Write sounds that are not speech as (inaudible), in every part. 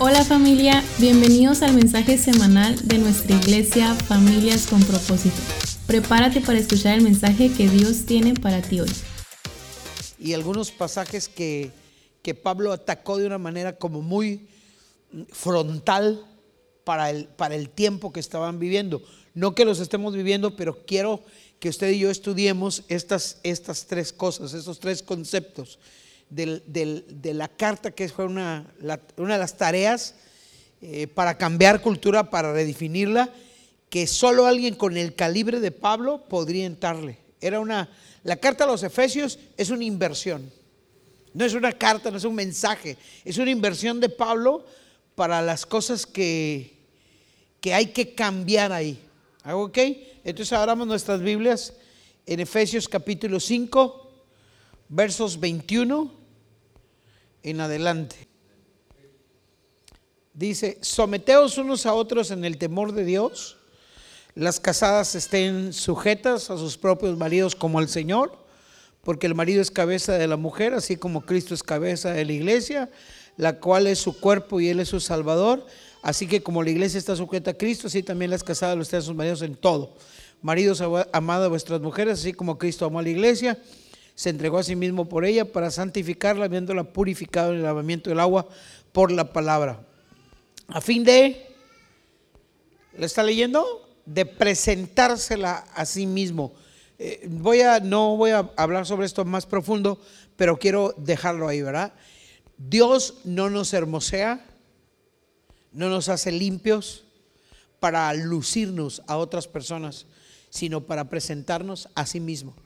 Hola familia, bienvenidos al mensaje semanal de nuestra iglesia Familias con propósito. Prepárate para escuchar el mensaje que Dios tiene para ti hoy. Y algunos pasajes que, que Pablo atacó de una manera como muy frontal para el, para el tiempo que estaban viviendo. No que los estemos viviendo, pero quiero que usted y yo estudiemos estas, estas tres cosas, estos tres conceptos de la carta, que fue una, una de las tareas eh, para cambiar cultura, para redefinirla, que solo alguien con el calibre de Pablo podría entrarle. Era una, la carta a los Efesios es una inversión. No es una carta, no es un mensaje, es una inversión de Pablo para las cosas que, que hay que cambiar ahí. ¿Hago ok? Entonces abramos nuestras Biblias en Efesios capítulo 5, versos 21 en adelante. Dice, someteos unos a otros en el temor de Dios. Las casadas estén sujetas a sus propios maridos como al Señor, porque el marido es cabeza de la mujer, así como Cristo es cabeza de la iglesia, la cual es su cuerpo y Él es su Salvador. Así que como la iglesia está sujeta a Cristo, así también las casadas lo estén a sus maridos en todo. Maridos, amad a vuestras mujeres, así como Cristo amó a la iglesia, se entregó a sí mismo por ella para santificarla, habiéndola purificado en el lavamiento del agua por la palabra. A fin de, ¿lo está leyendo? De presentársela a sí mismo. Eh, voy a, no voy a hablar sobre esto más profundo, pero quiero dejarlo ahí, ¿verdad? Dios no nos hermosea, no nos hace limpios para lucirnos a otras personas, sino para presentarnos a sí mismo.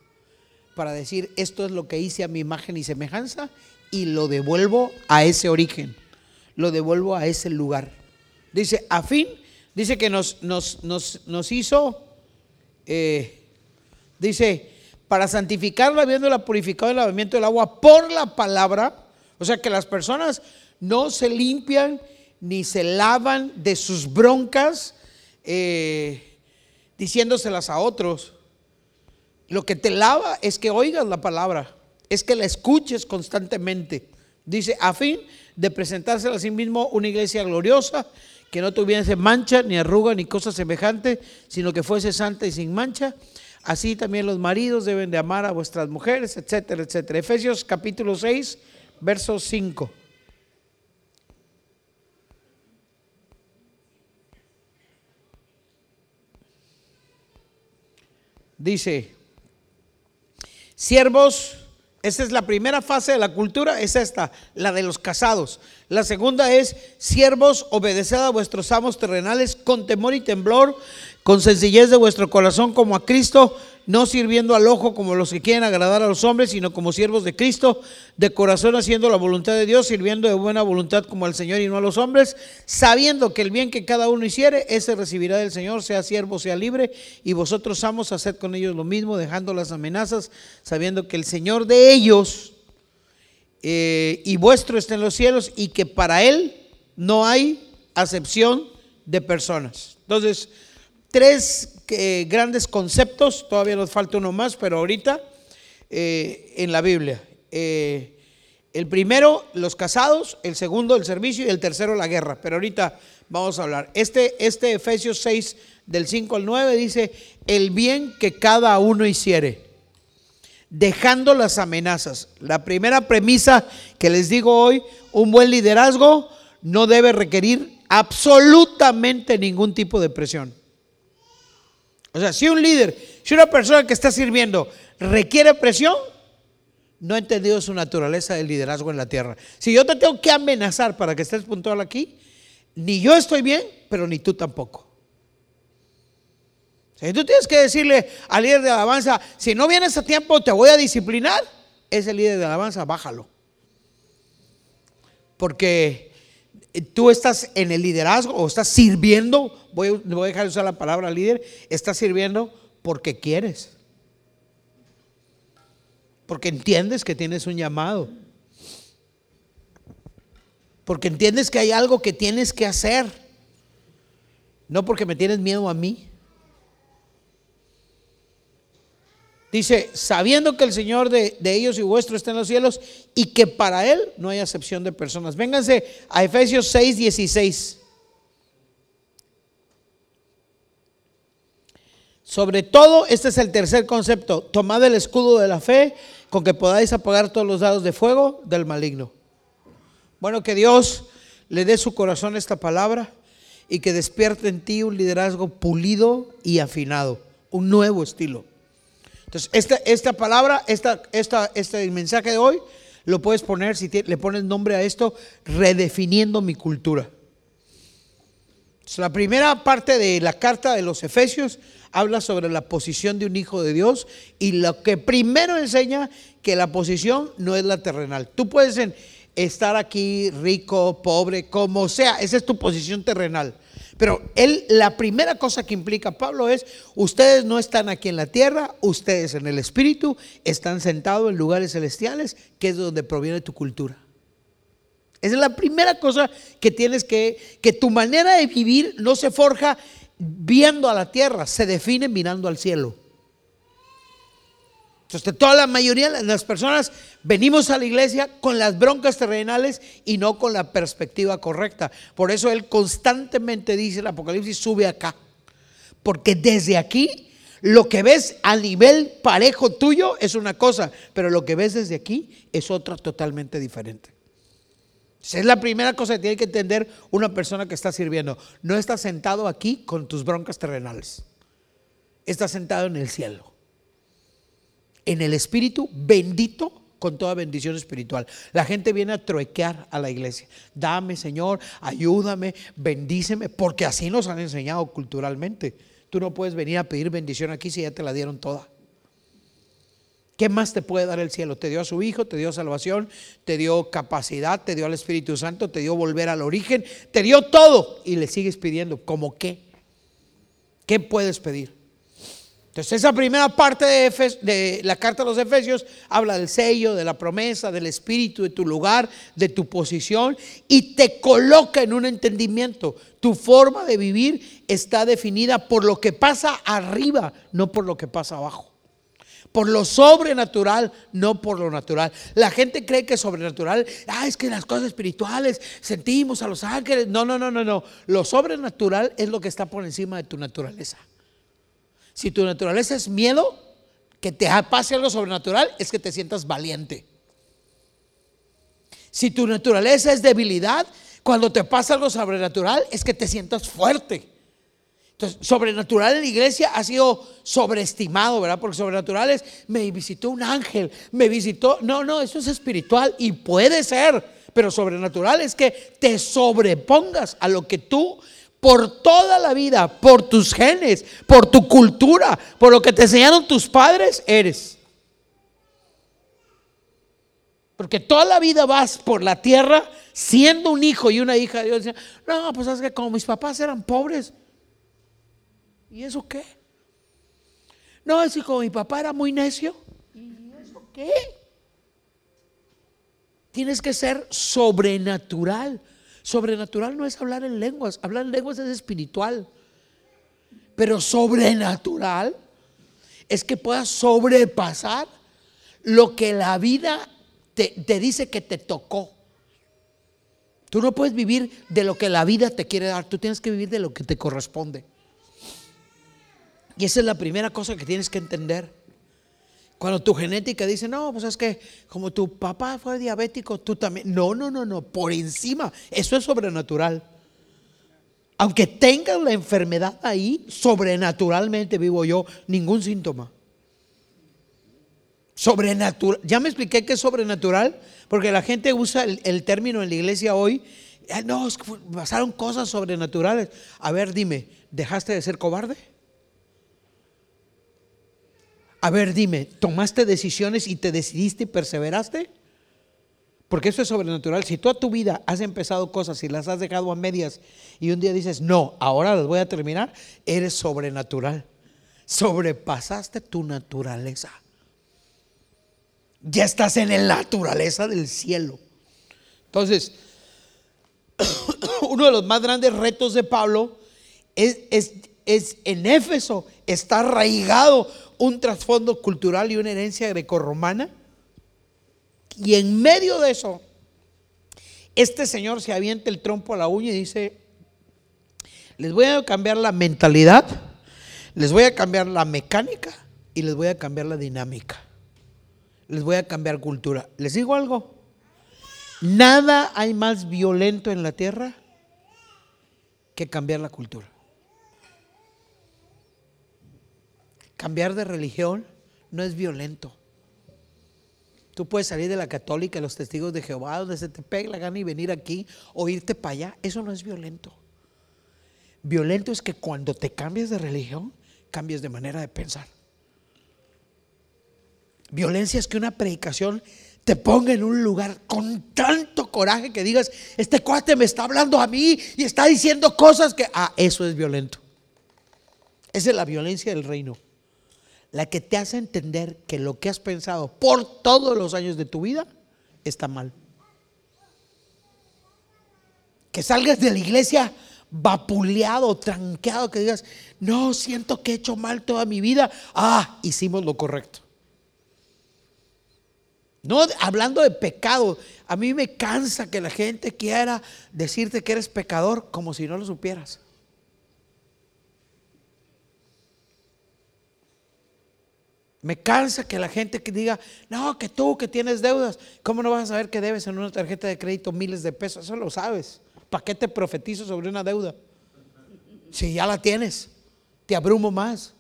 Para decir, esto es lo que hice a mi imagen y semejanza y lo devuelvo a ese origen, lo devuelvo a ese lugar. Dice, a fin, dice que nos, nos, nos, nos hizo, eh, dice, para santificarla, habiéndola purificado el lavamiento del agua por la palabra, o sea que las personas no se limpian ni se lavan de sus broncas eh, diciéndoselas a otros. Lo que te lava es que oigas la palabra, es que la escuches constantemente. Dice, a fin de presentársela a sí mismo una iglesia gloriosa, que no tuviese mancha, ni arruga, ni cosa semejante, sino que fuese santa y sin mancha. Así también los maridos deben de amar a vuestras mujeres, etcétera, etcétera. Efesios capítulo 6, verso 5. Dice, siervos, esta es la primera fase de la cultura, es esta, la de los casados. La segunda es, siervos, obedeced a vuestros amos terrenales con temor y temblor, con sencillez de vuestro corazón como a Cristo, no sirviendo al ojo como los que quieren agradar a los hombres, sino como siervos de Cristo, de corazón haciendo la voluntad de Dios, sirviendo de buena voluntad como al Señor y no a los hombres, sabiendo que el bien que cada uno hiciere, ese recibirá del Señor, sea siervo, sea libre, y vosotros amos, haced con ellos lo mismo, dejando las amenazas, sabiendo que el Señor de ellos eh, y vuestro está en los cielos, y que para Él no hay acepción de personas. Entonces, tres eh, grandes conceptos, todavía nos falta uno más, pero ahorita eh, en la Biblia. Eh, el primero, los casados, el segundo, el servicio y el tercero, la guerra. Pero ahorita vamos a hablar. Este, este Efesios 6, del 5 al 9, dice, el bien que cada uno hiciere, dejando las amenazas. La primera premisa que les digo hoy, un buen liderazgo no debe requerir absolutamente ningún tipo de presión. O sea, si un líder, si una persona que está sirviendo requiere presión, no ha entendido su naturaleza de liderazgo en la tierra. Si yo te tengo que amenazar para que estés puntual aquí, ni yo estoy bien, pero ni tú tampoco. Si tú tienes que decirle al líder de alabanza, si no vienes a tiempo te voy a disciplinar, ese líder de alabanza, bájalo. Porque tú estás en el liderazgo o estás sirviendo, voy, a dejar de usar la palabra líder, estás sirviendo porque quieres. Porque entiendes que tienes un llamado. Porque entiendes que hay algo que tienes que hacer. No porque me tienes miedo a mí. Dice, sabiendo que el Señor de, de, ellos y vuestro está en los cielos y que para Él no hay acepción de personas. Vénganse a Efesios 6, 16. Sobre todo, este es el tercer concepto, tomad el escudo de la fe con que podáis apagar todos los dados de fuego del maligno. Bueno, que Dios le dé su corazón esta palabra y que despierte en ti un liderazgo pulido y afinado, un nuevo estilo. Entonces, esta, esta palabra, esta, esta, este mensaje de hoy, lo puedes poner, si le pones nombre a esto, redefiniendo mi cultura. la primera parte de la carta de los Efesios habla sobre la posición de un hijo de Dios y lo que primero enseña que la posición no es la terrenal. Tú puedes estar aquí rico, pobre, como sea, esa es tu posición terrenal. Pero él, la primera cosa que implica Pablo es, ustedes no están aquí en la tierra, ustedes en el Espíritu están sentados en lugares celestiales, que es donde proviene tu cultura. Esa es la primera cosa que tienes que, que tu manera de vivir no se forja viendo a la tierra, se define mirando al cielo. Entonces, toda la mayoría de las personas venimos a la iglesia con las broncas terrenales y no con la perspectiva correcta. Por eso él constantemente dice el Apocalipsis, sube acá. Porque desde aquí, lo que ves a nivel parejo tuyo es una cosa, pero lo que ves desde aquí es otra totalmente diferente. Esa es la primera cosa que tiene que entender una persona que está sirviendo. No está sentado aquí con tus broncas terrenales. Está sentado en el cielo. En el espíritu bendito con toda bendición espiritual. La gente viene a truequear a la iglesia. Dame, Señor, ayúdame, bendíceme, porque así nos han enseñado culturalmente. Tú no puedes venir a pedir bendición aquí si ya te la dieron toda. ¿Qué más te puede dar el cielo? Te dio a su Hijo, te dio salvación, te dio capacidad, te dio al Espíritu Santo, te dio volver al origen, te dio todo y le sigues pidiendo. ¿Cómo qué? ¿Qué puedes pedir? Entonces esa primera parte de, la carta a los Efesios habla del sello, de la promesa, del espíritu, de tu lugar, de tu posición y te coloca en un entendimiento. Tu forma de vivir está definida por lo que pasa arriba, no por lo que pasa abajo por lo sobrenatural, no por lo natural. La gente cree que sobrenatural, ah, es que las cosas espirituales sentimos a los ángeles. No, no, no, no, no. Lo sobrenatural es lo que está por encima de tu naturaleza. Si tu naturaleza es miedo, que te pase algo sobrenatural, es que te sientas valiente. Si tu naturaleza es debilidad, cuando te pasa algo sobrenatural, es que te sientas fuerte. Entonces, sobrenatural en la iglesia ha sido sobreestimado, ¿verdad? Porque sobrenatural es, me visitó un ángel, me visitó, no, no, eso es espiritual y puede ser, pero sobrenatural es que te sobrepongas a lo que tú por toda la vida, por tus genes, por tu cultura, por lo que te enseñaron tus padres, eres. Porque toda la vida vas por la tierra siendo un hijo y una hija de Dios. No, pues es que como mis papás eran pobres, ¿Y eso qué? No, es que como mi papá era muy necio. ¿Y eso qué? Tienes que ser sobrenatural. Sobrenatural no es hablar en lenguas. Hablar en lenguas es espiritual. Pero sobrenatural es que puedas sobrepasar lo que la vida te, te, dice que te tocó. Tú no puedes vivir de lo que la vida te quiere dar, tú tienes que vivir de lo que te corresponde. Y esa es la primera cosa que tienes que entender. Cuando tu genética dice, no, pues es que como tu papá fue diabético, tú también. No, no, no, no, por encima. Eso es sobrenatural. Aunque tengas la enfermedad ahí, sobrenaturalmente vivo yo, ningún síntoma. Sobrenatural. Ya me expliqué qué es sobrenatural, porque la gente usa el, término en la iglesia hoy. No, que pasaron cosas sobrenaturales. A ver, dime, ¿dejaste de ser cobarde? A ver, dime, ¿tomaste decisiones y te decidiste y perseveraste? Porque eso es sobrenatural. Si toda tu vida has empezado cosas y las has dejado a medias y un día dices, no, ahora las voy a terminar, eres sobrenatural. Sobrepasaste tu naturaleza. Ya estás en la naturaleza del cielo. Entonces, (coughs) uno de los más grandes retos de Pablo es, es es en Éfeso está arraigado un trasfondo cultural y una herencia grecorromana. Y en medio de eso, este señor se avienta el trompo a la uña y dice, les voy a cambiar la mentalidad, les voy a cambiar la mecánica y les voy a cambiar la dinámica. Les voy a cambiar cultura. Les digo algo, nada hay más violento en la tierra que cambiar la cultura. Cambiar de religión no es violento. Tú puedes salir de la católica, los testigos de Jehová, donde se te pegue la gana y venir aquí o irte para allá. Eso no es violento. Violento es que cuando te cambias de religión, cambies de manera de pensar. Violencia es que una predicación te ponga en un lugar con tanto coraje que digas, este cuate me está hablando a mí y está diciendo cosas que, ah, eso es violento. Esa es la violencia del reino. La que te hace entender que lo que has pensado por todos los años de tu vida está mal. Que salgas de la iglesia vapuleado, tranqueado, que digas, no, siento que he hecho mal toda mi vida. Ah, hicimos lo correcto. No hablando de pecado, a mí me cansa que la gente quiera decirte que eres pecador como si no lo supieras. Me cansa que la gente que diga, no, que tú que tienes deudas, ¿cómo no vas a saber que debes en una tarjeta de crédito miles de pesos? Eso lo sabes. ¿Para qué te profetizo sobre una deuda? Si ya la tienes, te abrumo más.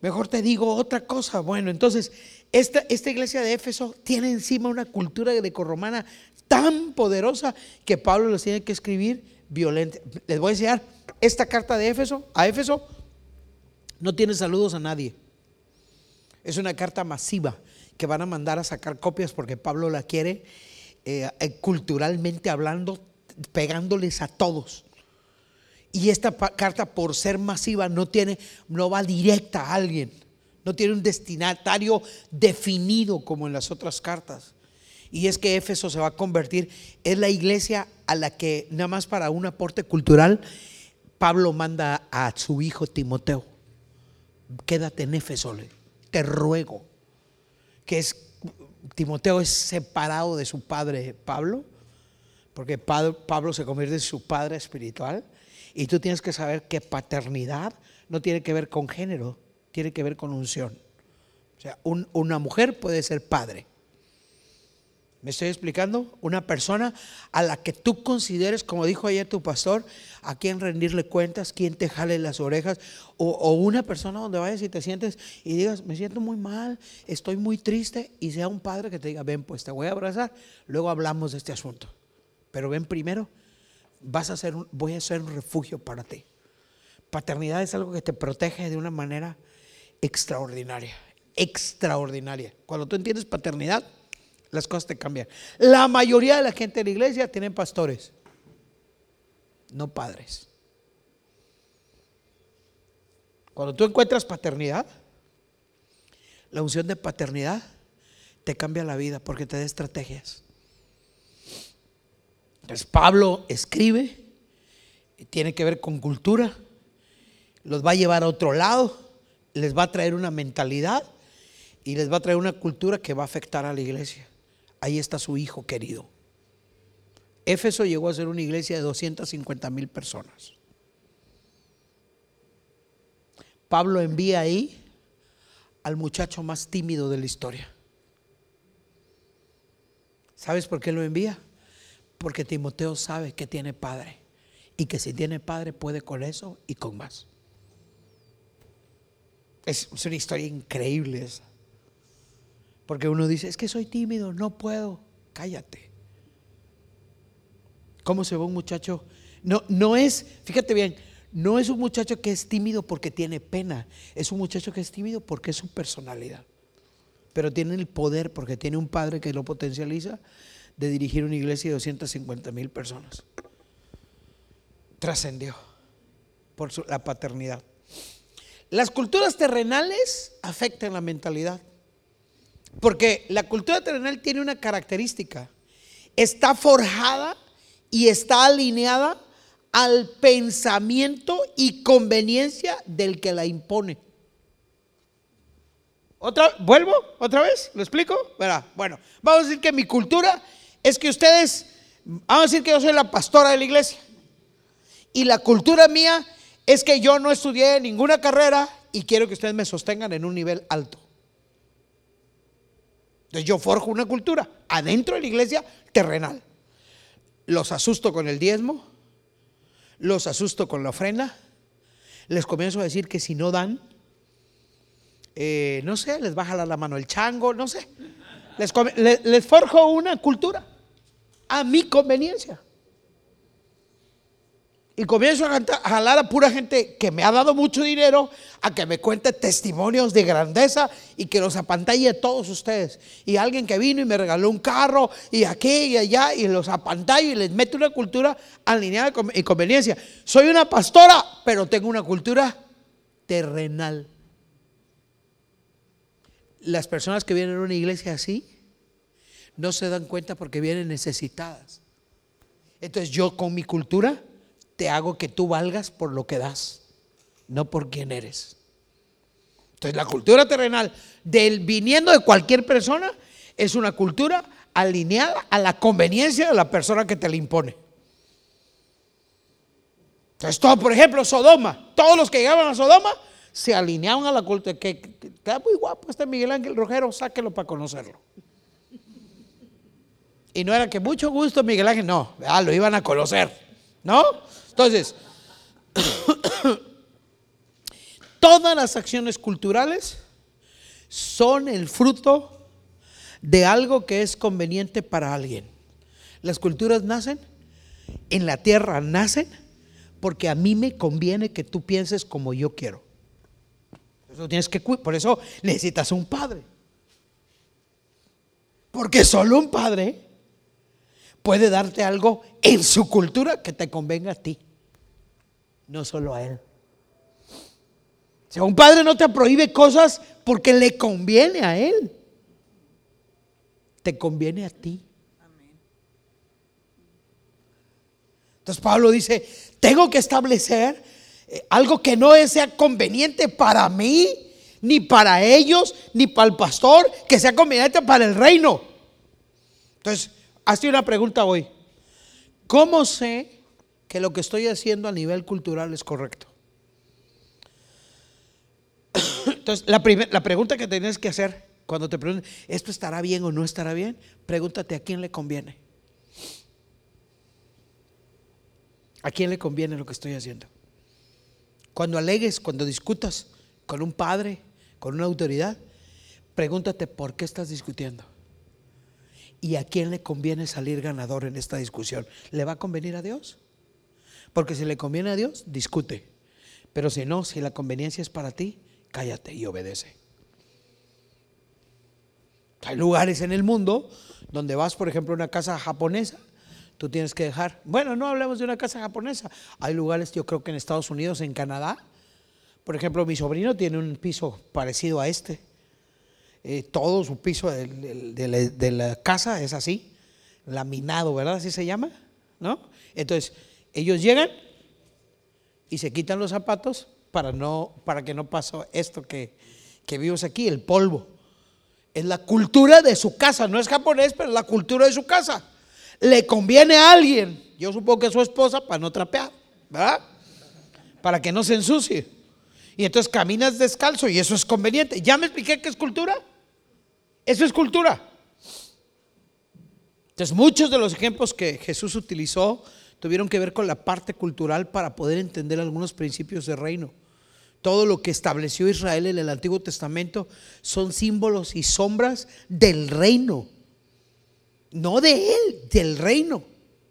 Mejor te digo otra cosa. Bueno, entonces, esta, esta iglesia de Éfeso tiene encima una cultura grecorromana tan poderosa que Pablo los tiene que escribir violenta. Les voy a enseñar esta carta de Éfeso. A Éfeso no tiene saludos a nadie. Es una carta masiva que van a mandar a sacar copias porque Pablo la quiere eh, eh, culturalmente hablando pegándoles a todos. Y esta carta, por ser masiva, no tiene, no va directa a alguien. No tiene un destinatario definido como en las otras cartas. Y es que Éfeso se va a convertir, es la iglesia a la que, nada más para un aporte cultural, Pablo manda a su hijo Timoteo. Quédate en Éfeso, te ruego. Que es, Timoteo es separado de su padre Pablo porque Pablo se convierte en su padre espiritual. Y tú tienes que saber que paternidad no tiene que ver con género, tiene que ver con unción. O sea, una mujer puede ser padre. ¿Me estoy explicando? Una persona a la que tú consideres, como dijo ayer tu pastor, a quien rendirle cuentas, quien te jale las orejas, o, una persona donde vayas y te sientes y digas, me siento muy mal, estoy muy triste, y sea un padre que te diga, ven, pues te voy a abrazar, luego hablamos de este asunto. Pero ven primero, vas a ser voy a ser un refugio para ti. Paternidad es algo que te protege de una manera extraordinaria, extraordinaria. Cuando tú entiendes paternidad, las cosas te cambian. La mayoría de la gente de la iglesia tienen pastores, no padres. Cuando tú encuentras paternidad, la unción de paternidad te cambia la vida porque te da estrategias. Entonces Pablo escribe, tiene que ver con cultura, los va a llevar a otro lado, les va a traer una mentalidad y les va a traer una cultura que va a afectar a la iglesia. Ahí está su hijo querido. Éfeso llegó a ser una iglesia de 250 mil personas. Pablo envía ahí al muchacho más tímido de la historia. ¿Sabes por qué lo envía? Porque Timoteo sabe que tiene padre y que si tiene padre puede con eso y con más. Es, una historia increíble esa. Porque uno dice, es que soy tímido, no puedo. Cállate. ¿Cómo se ve un muchacho? No, no es, fíjate bien, no es un muchacho que es tímido porque tiene pena. Es un muchacho que es tímido porque es su personalidad. Pero tiene el poder porque tiene un padre que lo potencializa de dirigir una iglesia de 250 mil personas. Trascendió por la paternidad. Las culturas terrenales afectan la mentalidad. Porque la cultura terrenal tiene una característica. Está forjada y está alineada al pensamiento y conveniencia del que la impone. ¿Otra, ¿Vuelvo? ¿Otra vez? ¿Lo explico? Verá, bueno, vamos a decir que mi cultura es que ustedes, vamos a decir que yo soy la pastora de la iglesia. Y la cultura mía es que yo no estudié ninguna carrera y quiero que ustedes me sostengan en un nivel alto. Entonces yo forjo una cultura adentro de la iglesia terrenal. Los asusto con el diezmo, los asusto con la ofrenda, les comienzo a decir que si no dan, eh, no sé, les va a jalar la mano el chango, no sé. Les forjo una cultura a mi conveniencia. Y comienzo a, jalar a pura gente que me ha dado mucho dinero a que me cuente testimonios de grandeza y que los apantalle a todos ustedes. Y alguien que vino y me regaló un carro y aquí y allá y los apantallo y les meto una cultura alineada y conveniencia. Soy una pastora, pero tengo una cultura terrenal. Las personas que vienen a una iglesia así no se dan cuenta porque vienen necesitadas. Entonces yo con mi cultura te hago que tú valgas por lo que das, no por quién eres. Entonces la cultura terrenal del viniendo de cualquier persona es una cultura alineada a la conveniencia de la persona que te la impone. Entonces, todo, por ejemplo, Sodoma, todos los que llegaban a Sodoma se alineaban a la cultura. Que, queda muy guapo este Miguel Ángel Rojero, sáquelo para conocerlo. Y no era que mucho gusto Miguel Ángel, no, lo iban a conocer, ¿no? Entonces, (coughs) todas las acciones culturales son el fruto de algo que es conveniente para alguien. Las culturas nacen, en la tierra nacen, porque a mí me conviene que tú pienses como yo quiero. Eso tienes que, por eso necesitas un padre. Porque solo un padre puede darte algo en su cultura que te convenga a ti, no solo a él. Sea, un padre no te prohíbe cosas porque le conviene a él. Te conviene a ti. Entonces Pablo dice, tengo que establecer eh, algo que no sea conveniente para mí, ni para ellos, ni para el pastor, que sea conveniente para el reino. Entonces, hazte una pregunta hoy. ¿Cómo sé que lo que estoy haciendo a nivel cultural es correcto? (coughs) Entonces, la, la pregunta que tienes que hacer cuando te pregunten, ¿esto estará bien o no estará bien? Pregúntate a quién le conviene. ¿A quién le conviene lo que estoy haciendo? Cuando alegues, cuando discutas con un padre, con una autoridad, pregúntate por qué estás discutiendo. ¿Y a quién le conviene salir ganador en esta discusión? ¿Le va a convenir a Dios? Porque si le conviene a Dios, discute. Pero si no, si la conveniencia es para ti, cállate y obedece. Hay lugares en el mundo donde vas, por ejemplo, a una casa japonesa, tú tienes que dejar, bueno, no hablemos de una casa japonesa, hay lugares, yo creo que en Estados Unidos, en Canadá, por ejemplo, mi sobrino tiene un piso parecido a este eh, todo su piso de, la, casa es así, laminado, ¿verdad? Así se llama, ¿no? Entonces, ellos llegan y se quitan los zapatos para, no, para que no pase esto que, que vimos aquí, el polvo. Es la cultura de su casa, no es japonés, pero es la cultura de su casa. Le conviene a alguien, yo supongo que a su esposa, para no trapear, ¿verdad? Para que no se ensucie. Y entonces caminas descalzo y eso es conveniente. ¿Ya me expliqué qué es cultura? Eso es cultura. Entonces muchos de los ejemplos que Jesús utilizó tuvieron que ver con la parte cultural para poder entender algunos principios de reino. Todo lo que estableció Israel en el Antiguo Testamento son símbolos y sombras del reino. No de él, del reino.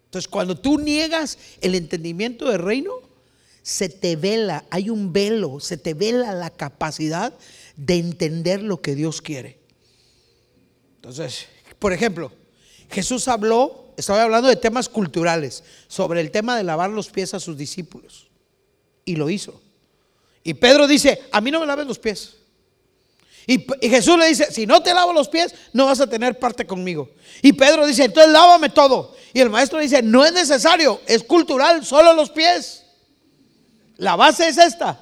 Entonces cuando tú niegas el entendimiento del reino, se te vela, hay un velo, se te vela la capacidad de entender lo que Dios quiere. Entonces, por ejemplo, Jesús habló, estaba hablando de temas culturales, sobre el tema de lavar los pies a sus discípulos. Y lo hizo. Y Pedro dice, a mí no me laves los pies. Y, Jesús le dice, si no te lavo los pies, no vas a tener parte conmigo. Y Pedro dice, entonces lávame todo. Y el maestro dice, no es necesario, es cultural, solo los pies. La base es esta.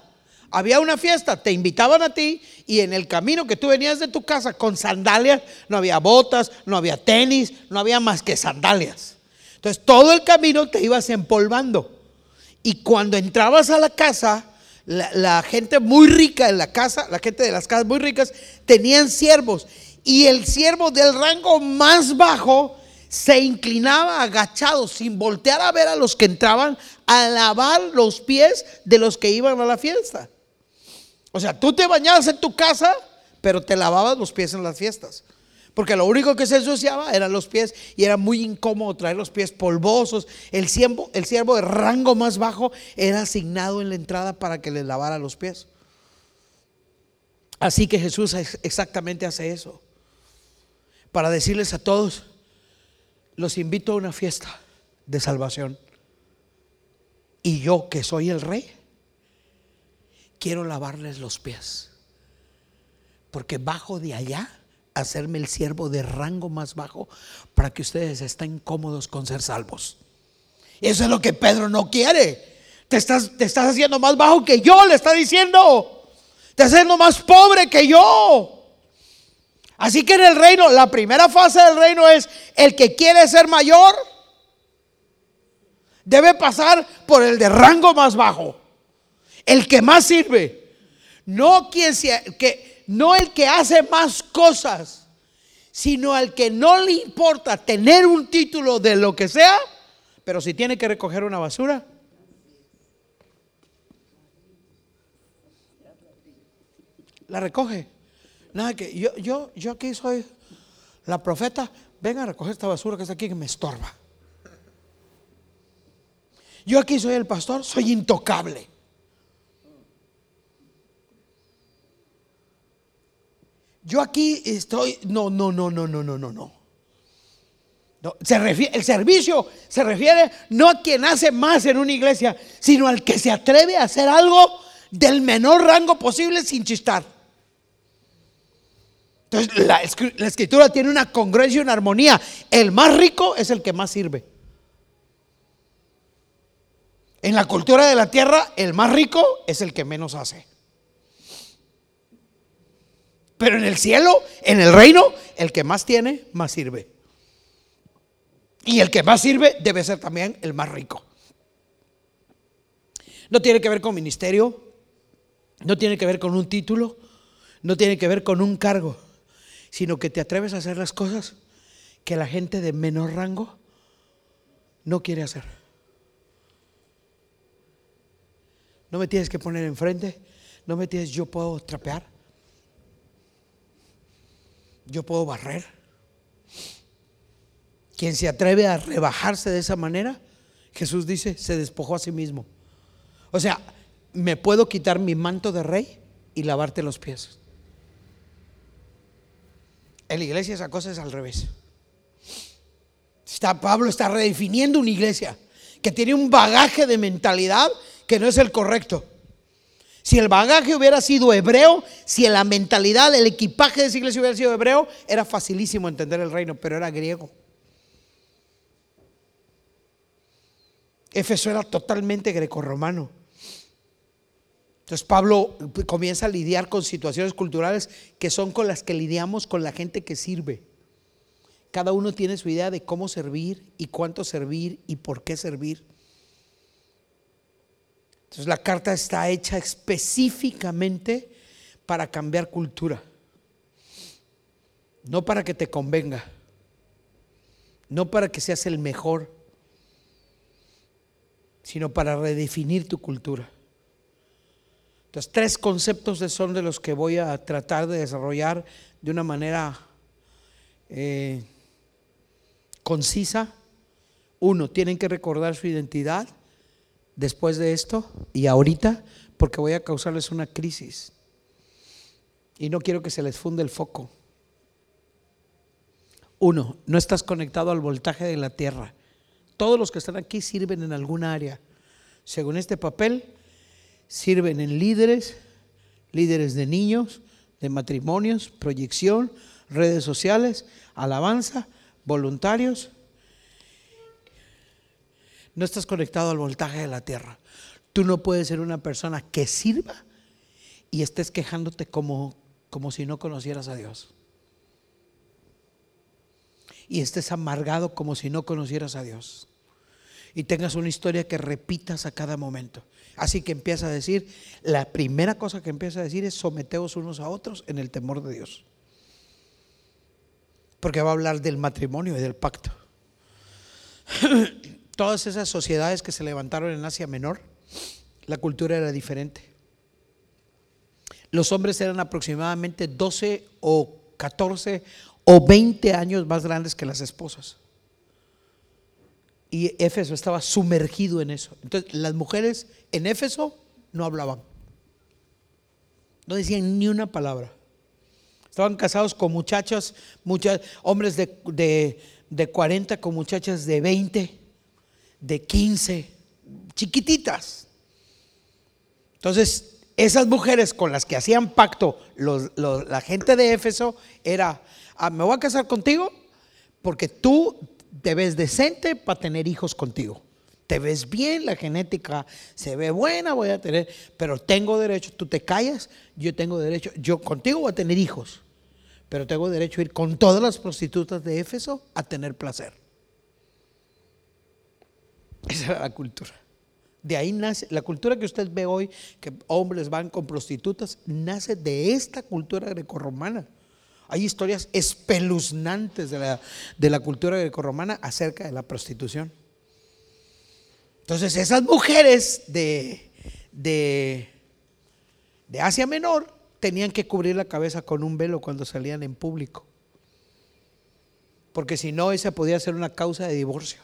Había una fiesta, te invitaban a ti y en el camino que tú venías de tu casa con sandalias, no había botas, no había tenis, no había más que sandalias. Entonces todo el camino te ibas empolvando. Y cuando entrabas a la casa, la, gente muy rica en la casa, la gente de las casas muy ricas, tenían siervos. Y el siervo del rango más bajo se inclinaba agachado, sin voltear a ver a los que entraban, a lavar los pies de los que iban a la fiesta. O sea, tú te bañabas en tu casa, pero te lavabas los pies en las fiestas. Porque lo único que se ensuciaba eran los pies y era muy incómodo traer los pies polvosos. El siervo, el siervo de rango más bajo era asignado en la entrada para que le lavara los pies. Así que Jesús exactamente hace eso. Para decirles a todos, los invito a una fiesta de salvación. Y yo que soy el rey, quiero lavarles los pies. Porque bajo de allá hacerme el siervo de rango más bajo para que ustedes estén cómodos con ser salvos. Eso es lo que Pedro no quiere. Te estás, te estás haciendo más bajo que yo, le está diciendo. Te estás haciendo más pobre que yo. Así que en el reino, la primera fase del reino es el que quiere ser mayor, debe pasar por el de rango más bajo, el que más sirve. No quien sea, que no el que hace más cosas, sino al que no le importa tener un título de lo que sea, pero si tiene que recoger una basura, la recoge. Nada que yo, yo, yo aquí soy la profeta, venga a recoger esta basura que está aquí que me estorba. Yo aquí soy el pastor, soy intocable. Yo aquí estoy, no, no, no, no, no, no, no, no. se refiere, el servicio se refiere no a quien hace más en una iglesia, sino al que se atreve a hacer algo del menor rango posible sin chistar. Entonces la, la escritura tiene una congruencia y una armonía. El más rico es el que más sirve. En la cultura de la tierra, el más rico es el que menos hace. Pero en el cielo, en el reino, el que más tiene, más sirve. Y el que más sirve debe ser también el más rico. No tiene que ver con ministerio, no tiene que ver con un título, no tiene que ver con un cargo, sino que te atreves a hacer las cosas que la gente de menor rango no quiere hacer. No me tienes que poner enfrente, no me tienes, yo puedo trapear, yo puedo barrer. Quien se atreve a rebajarse de esa manera, Jesús dice, se despojó a sí mismo. O sea, me puedo quitar mi manto de rey y lavarte los pies. En la iglesia esa cosa es al revés. Está, Pablo está redefiniendo una iglesia que tiene un bagaje de mentalidad que no es el correcto. Si el bagaje hubiera sido hebreo, si la mentalidad, el equipaje de esa iglesia hubiera sido hebreo, era facilísimo entender el reino, pero era griego. Éfeso era totalmente grecorromano. Entonces Pablo comienza a lidiar con situaciones culturales que son con las que lidiamos con la gente que sirve. Cada uno tiene su idea de cómo servir y cuánto servir y por qué servir. Entonces la carta está hecha específicamente para cambiar cultura. No para que te convenga. No para que seas el mejor. Sino para redefinir tu cultura. Entonces, tres conceptos son de los que voy a tratar de desarrollar de una manera eh, concisa. Uno, tienen que recordar su identidad después de esto y ahorita porque voy a causarles una crisis. Y no quiero que se les funde el foco. Uno, no estás conectado al voltaje de la tierra. Todos los que están aquí sirven en alguna área. Según este papel, sirven en líderes, líderes de niños, de matrimonios, proyección, redes sociales, alabanza, voluntarios, No estás conectado al voltaje de la tierra. Tú no puedes ser una persona que sirva y estés quejándote como, como si no conocieras a Dios. Y estés amargado como si no conocieras a Dios. Y tengas una historia que repitas a cada momento. Así que empieza a decir, la primera cosa que empieza a decir es someteos unos a otros en el temor de Dios. Porque va a hablar del matrimonio y del pacto. Todas esas sociedades que se levantaron en Asia Menor, la cultura era diferente. Los hombres eran aproximadamente 12 o 14 o 20 años más grandes que las esposas. Y Éfeso estaba sumergido en eso. Entonces, las mujeres en Éfeso no hablaban. No decían ni una palabra. Estaban casados con muchachos, muchas, hombres de, de 40 con muchachas de 20, de 15, chiquititas. Entonces, esas mujeres con las que hacían pacto la gente de Éfeso era, ah, me voy a casar contigo porque tú te ves decente para tener hijos contigo. Te ves bien, la genética se ve buena, voy a tener, pero tengo derecho, tú te callas, yo tengo derecho, yo contigo voy a tener hijos, pero tengo derecho a ir con todas las prostitutas de Éfeso a tener placer. Esa era la cultura. De ahí nace, la cultura que usted ve hoy, que hombres van con prostitutas, nace de esta cultura grecorromana. Hay historias espeluznantes de la, de la cultura grecorromana acerca de la prostitución. Entonces esas mujeres de, de, de Asia Menor tenían que cubrir la cabeza con un velo cuando salían en público. Porque si no, esa podía ser una causa de divorcio.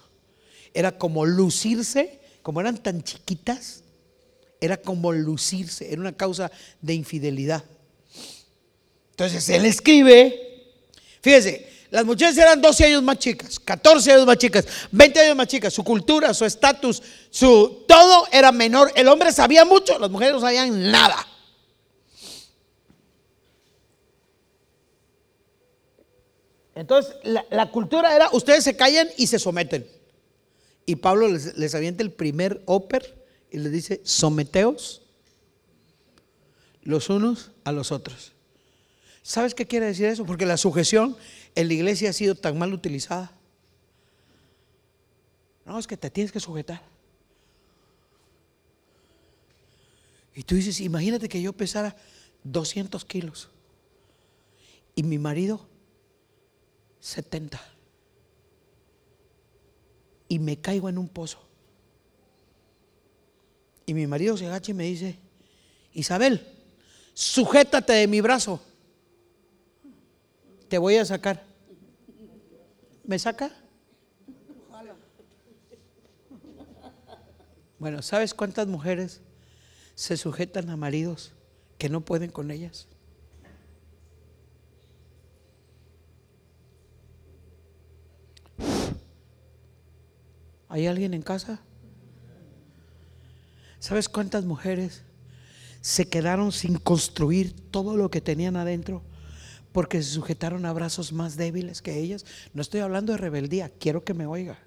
Era como lucirse, como eran tan chiquitas, era como lucirse, era una causa de infidelidad. Entonces él escribe, fíjese, las mujeres eran 12 años más chicas, 14 años más chicas, 20 años más chicas, su cultura, su estatus, su todo era menor. El hombre sabía mucho, las mujeres no sabían nada. Entonces, la, cultura era, ustedes se callan y se someten. Y Pablo les, les avienta el primer óper y les dice, someteos los unos a los otros. ¿Sabes qué quiere decir eso? Porque la sujeción en la iglesia ha sido tan mal utilizada. No, es que te tienes que sujetar. Y tú dices, imagínate que yo pesara 200 kilos y mi marido 70. Y me caigo en un pozo. Y mi marido se agacha y me dice, Isabel, sujétate de mi brazo te voy a sacar. ¿Me saca? Bueno, ¿sabes cuántas mujeres se sujetan a maridos que no pueden con ellas? ¿Hay alguien en casa? ¿Sabes cuántas mujeres se quedaron sin construir todo lo que tenían adentro porque se sujetaron a brazos más débiles que ellas. No estoy hablando de rebeldía, quiero que me oiga.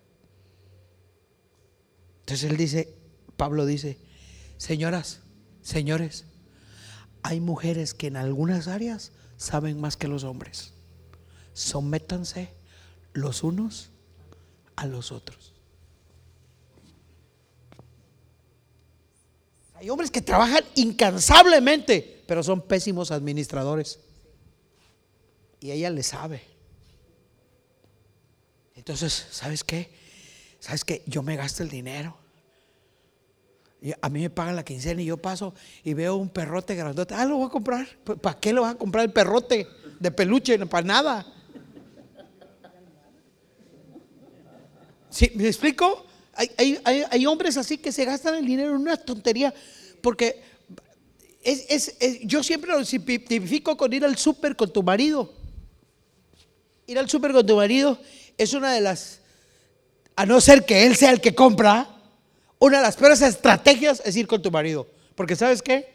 Entonces él dice, Pablo dice, señoras, señores, hay mujeres que en algunas áreas saben más que los hombres. Sométanse los unos a los otros. Hay hombres que trabajan incansablemente, pero son pésimos administradores y ella le sabe. Entonces, ¿sabes qué? ¿Sabes qué? Yo me gasto el dinero. A mí me pagan la quincena y yo paso y veo un perrote grandote. Ah, lo voy a comprar. ¿Para qué lo vas a comprar el perrote de peluche? Para nada. ¿Sí? ¿Me explico? Hay, hombres así que se gastan el dinero en una tontería porque yo siempre lo tipifico con ir al súper con tu marido ir al súper con tu marido es una de las, a no ser que él sea el que compra, una de las peores estrategias es ir con tu marido. Porque sabes qué?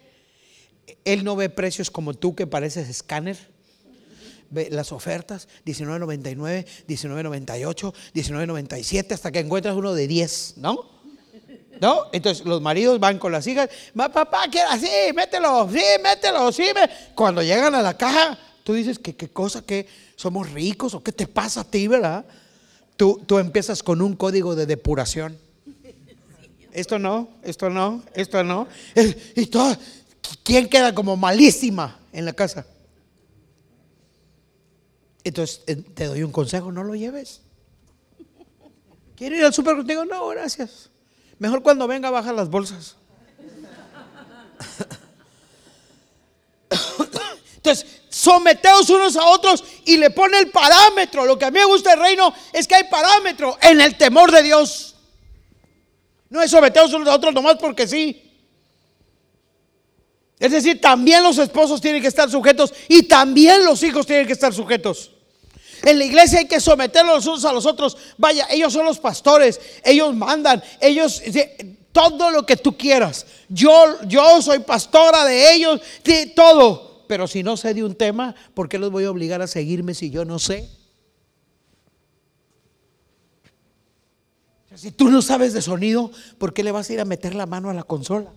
Él no ve precios como tú que pareces escáner. Las ofertas, 19.99, 19.98, 19.97, hasta que encuentras uno de 10, ¿no? ¿No? Entonces los maridos van con las hijas, papá, quiere así, mételo, sí, mételo, sí. Cuando llegan a la caja, tú dices que qué cosa, que somos ricos o qué te pasa a ti, ¿verdad? Tú, tú empiezas con un código de depuración. Esto no, esto no, esto no. Y todo, ¿quién queda como malísima en la casa? Entonces eh, te doy un consejo, no lo lleves. ¿Quieres ir al súper contigo? No, gracias. Mejor cuando venga baja las bolsas. Entonces, someteos unos a otros y le pone el parámetro. Lo que a mí me gusta del reino es que hay parámetro en el temor de Dios. No es someteos unos a otros nomás porque sí. Es decir, también los esposos tienen que estar sujetos y también los hijos tienen que estar sujetos. En la iglesia hay que someterlos los unos a los otros. Vaya, ellos son los pastores, ellos mandan, ellos todo lo que tú quieras. Yo yo soy pastora de ellos, de todo. Pero si no sé de un tema, ¿por qué los voy a obligar a seguirme si yo no sé? Si tú no sabes de sonido, ¿por qué le vas a ir a meter la mano a la consola?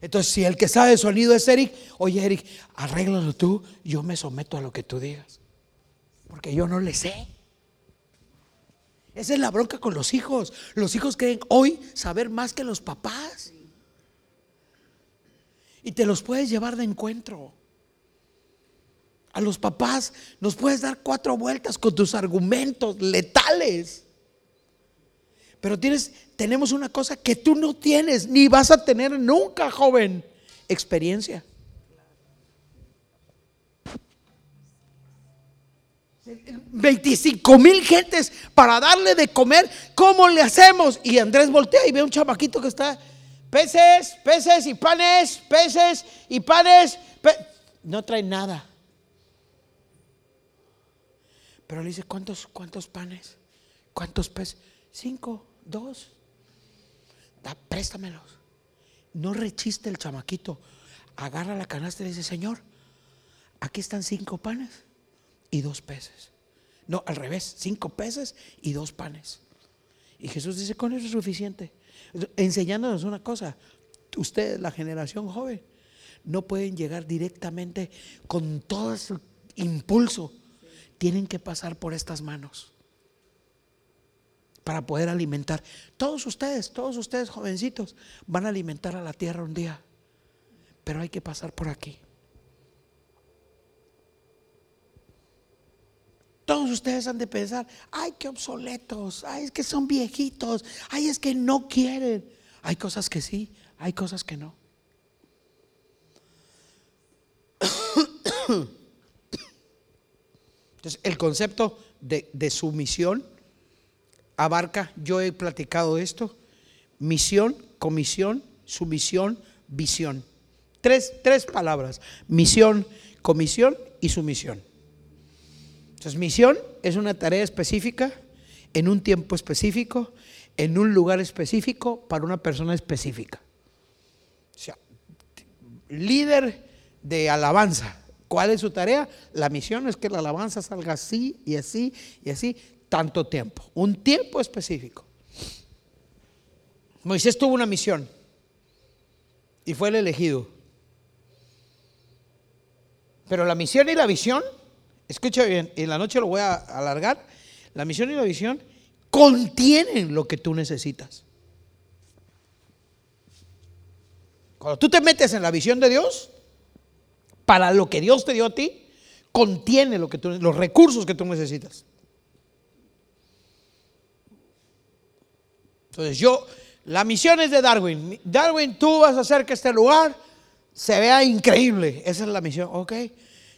Entonces, si el que sabe de sonido es Eric, oye Eric, arréglalo tú, yo me someto a lo que tú digas porque yo no le sé. Esa es la bronca con los hijos. Los hijos creen hoy saber más que los papás. Y te los puedes llevar de encuentro. A los papás nos puedes dar cuatro vueltas con tus argumentos letales. Pero tienes, tenemos una cosa que tú no tienes, ni vas a tener nunca, joven, experiencia. 25 mil gentes para darle de comer. ¿Cómo le hacemos? Y Andrés voltea y ve un chamaquito que está, peces, peces y panes, peces y panes. no trae nada. Pero le dice, ¿cuántos, cuántos panes? ¿Cuántos peces? Cinco, dos. Da, préstamelos. No rechiste el chamaquito. Agarra la canasta y le dice, Señor, aquí están cinco panes y dos peces. No, al revés, cinco peces y dos panes. Y Jesús dice, con eso es suficiente. Enseñándonos una cosa, ustedes, la generación joven, no pueden llegar directamente con todo su impulso. Tienen que pasar por estas manos para poder alimentar. Todos ustedes, todos ustedes jovencitos, van a alimentar a la tierra un día. Pero hay que pasar por aquí. Todos ustedes han de pensar, ay, qué obsoletos, ay, es que son viejitos, ay, es que no quieren. Hay cosas que sí, hay cosas que no. (coughs) Entonces, el concepto de, de sumisión abarca, yo he platicado esto, misión, comisión, sumisión, visión. Tres, tres palabras, misión, comisión y sumisión. Entonces, misión es una tarea específica, en un tiempo específico, en un lugar específico, para una persona específica. O sea, líder de alabanza. ¿Cuál es su tarea? La misión es que la alabanza salga así y así y así, tanto tiempo. Un tiempo específico. Moisés tuvo una misión y fue el elegido. Pero la misión y la visión escucha bien, en la noche lo voy a alargar, la misión y la visión contienen lo que tú necesitas. Cuando tú te metes en la visión de Dios, para lo que Dios te dio a ti, contiene lo que tú, los recursos que tú necesitas. Entonces yo, la misión es de Darwin. Darwin, tú vas a hacer que este lugar se vea increíble. Esa es la misión. Ok.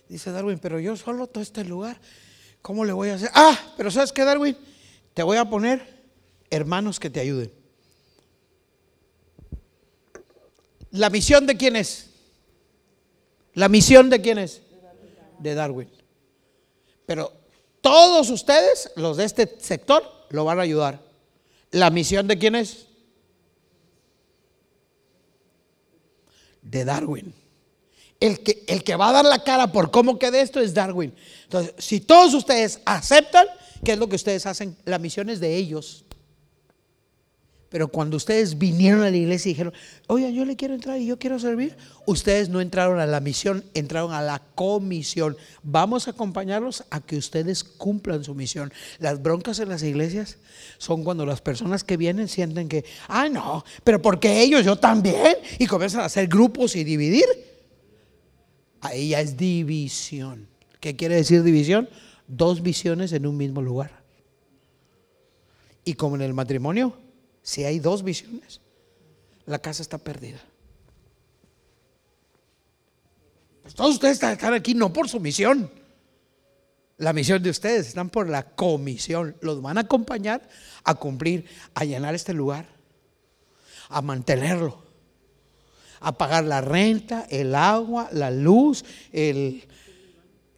Dice Darwin, pero yo solo todo este lugar, ¿cómo le voy a hacer? Ah, pero ¿sabes qué, Darwin? Te voy a poner hermanos que te ayuden. ¿La misión de quién es? ¿La misión de quién es? De Darwin. Pero todos ustedes, los de este sector, lo van a ayudar. ¿La misión de quién es? De Darwin. El que, el que va a dar la cara por cómo quede esto es Darwin. Entonces, si todos ustedes aceptan, ¿qué es lo que ustedes hacen? La misión es de ellos. Pero cuando ustedes vinieron a la iglesia y dijeron, oye, yo le quiero entrar y yo quiero servir, ustedes no entraron a la misión, entraron a la comisión. Vamos a acompañarlos a que ustedes cumplan su misión. Las broncas en las iglesias son cuando las personas que vienen sienten que, ah, no, pero porque ellos, yo también, y comienzan a hacer grupos y dividir. Ahí ya es división. ¿Qué quiere decir división? Dos visiones en un mismo lugar. Y como en el matrimonio, si hay dos visiones, la casa está perdida. Pues todos ustedes están aquí no por su misión. La misión de ustedes están por la comisión. Los van a acompañar a cumplir, a llenar este lugar, a mantenerlo, a pagar la renta, el agua, la luz, el,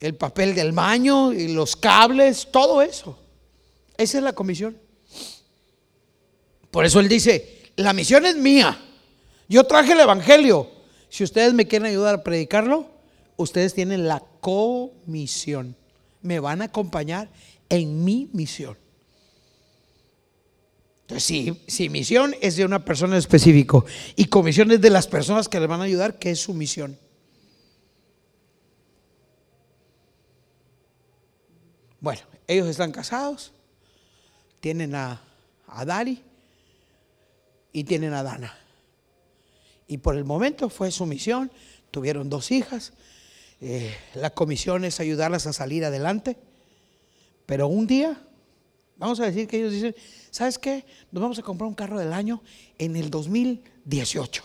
el papel del baño y los cables, todo eso. Esa es la comisión. Por eso él dice, la misión es mía. Yo traje el Evangelio. Si ustedes me quieren ayudar a predicarlo, ustedes tienen la comisión. Me van a acompañar en mi misión. Entonces, si, si misión es de una persona específico y comisión es de las personas que le van a ayudar, ¿qué es su misión? Bueno, ellos están casados, tienen a, a Dari, y tienen a Dana. Y por el momento fue su misión, tuvieron dos hijas, eh, la comisión es ayudarlas a salir adelante, pero un día, vamos a decir que ellos dicen, ¿sabes qué? Nos vamos a comprar un carro del año en el 2018.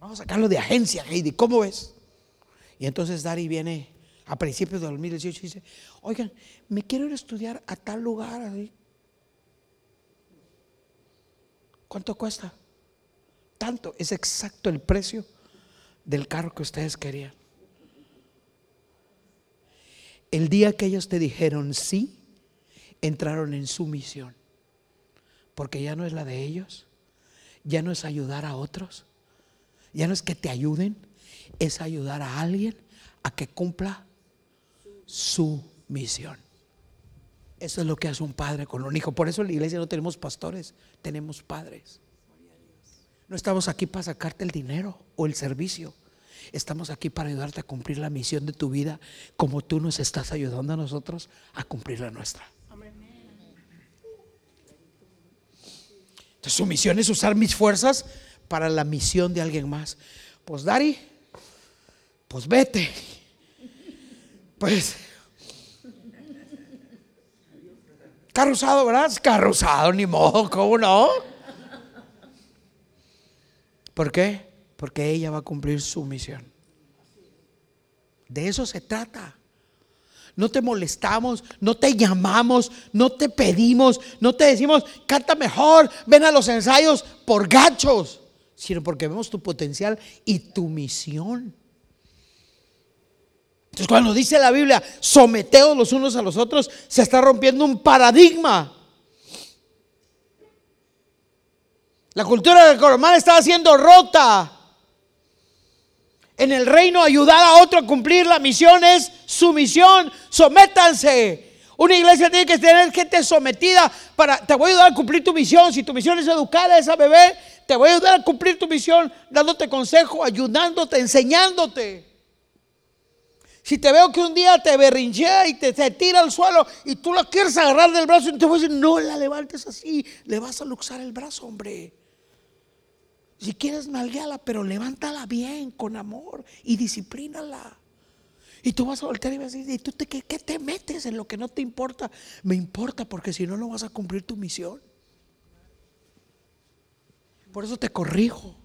Vamos a sacarlo de agencia, Heidi, ¿cómo ves? Y entonces Dari viene a principios de 2018 y dice, oigan, me quiero ir a estudiar a tal lugar, ¿Cuánto cuesta? Tanto, es exacto el precio del carro que ustedes querían. El día que ellos te dijeron sí, entraron en su misión. Porque ya no es la de ellos, ya no es ayudar a otros, ya no es que te ayuden, es ayudar a alguien a que cumpla su misión. Eso es lo que hace un padre con un hijo. Por eso en la iglesia no tenemos pastores, tenemos padres. No estamos aquí para sacarte el dinero o el servicio. Estamos aquí para ayudarte a cumplir la misión de tu vida como tú nos estás ayudando a nosotros a cumplir la nuestra. Su misión es usar mis fuerzas para la misión de alguien más. Pues Dari, pues vete. Pues Carro usado, ¿verdad? Carro usado, ni modo, ¿cómo no? ¿Por qué? Porque ella va a cumplir su misión. De eso se trata. No te molestamos, no te llamamos, no te pedimos, no te decimos, canta mejor, ven a los ensayos por gachos, sino porque vemos tu potencial y tu misión. Entonces cuando dice la Biblia, someteos los unos a los otros, se está rompiendo un paradigma. La cultura del romana estaba siendo rota. En el reino ayudar a otro a cumplir la misión es su misión. Sométanse. Una iglesia tiene que tener gente sometida para, te voy a ayudar a cumplir tu misión. Si tu misión es educar a esa bebé, te voy a ayudar a cumplir tu misión, dándote consejo, ayudándote, enseñándote. Si te veo que un día te berrinchea y te, tira al suelo y tú la quieres agarrar del brazo y te voy a decir, no la levantes así, le vas a luxar el brazo, hombre. Si quieres, nalgueala, pero levántala bien, con amor y disciplínala. Y tú vas a voltear y vas a decir, ¿y tú te, qué te metes en lo que no te importa? Me importa porque si no, no vas a cumplir tu misión. Por eso te corrijo.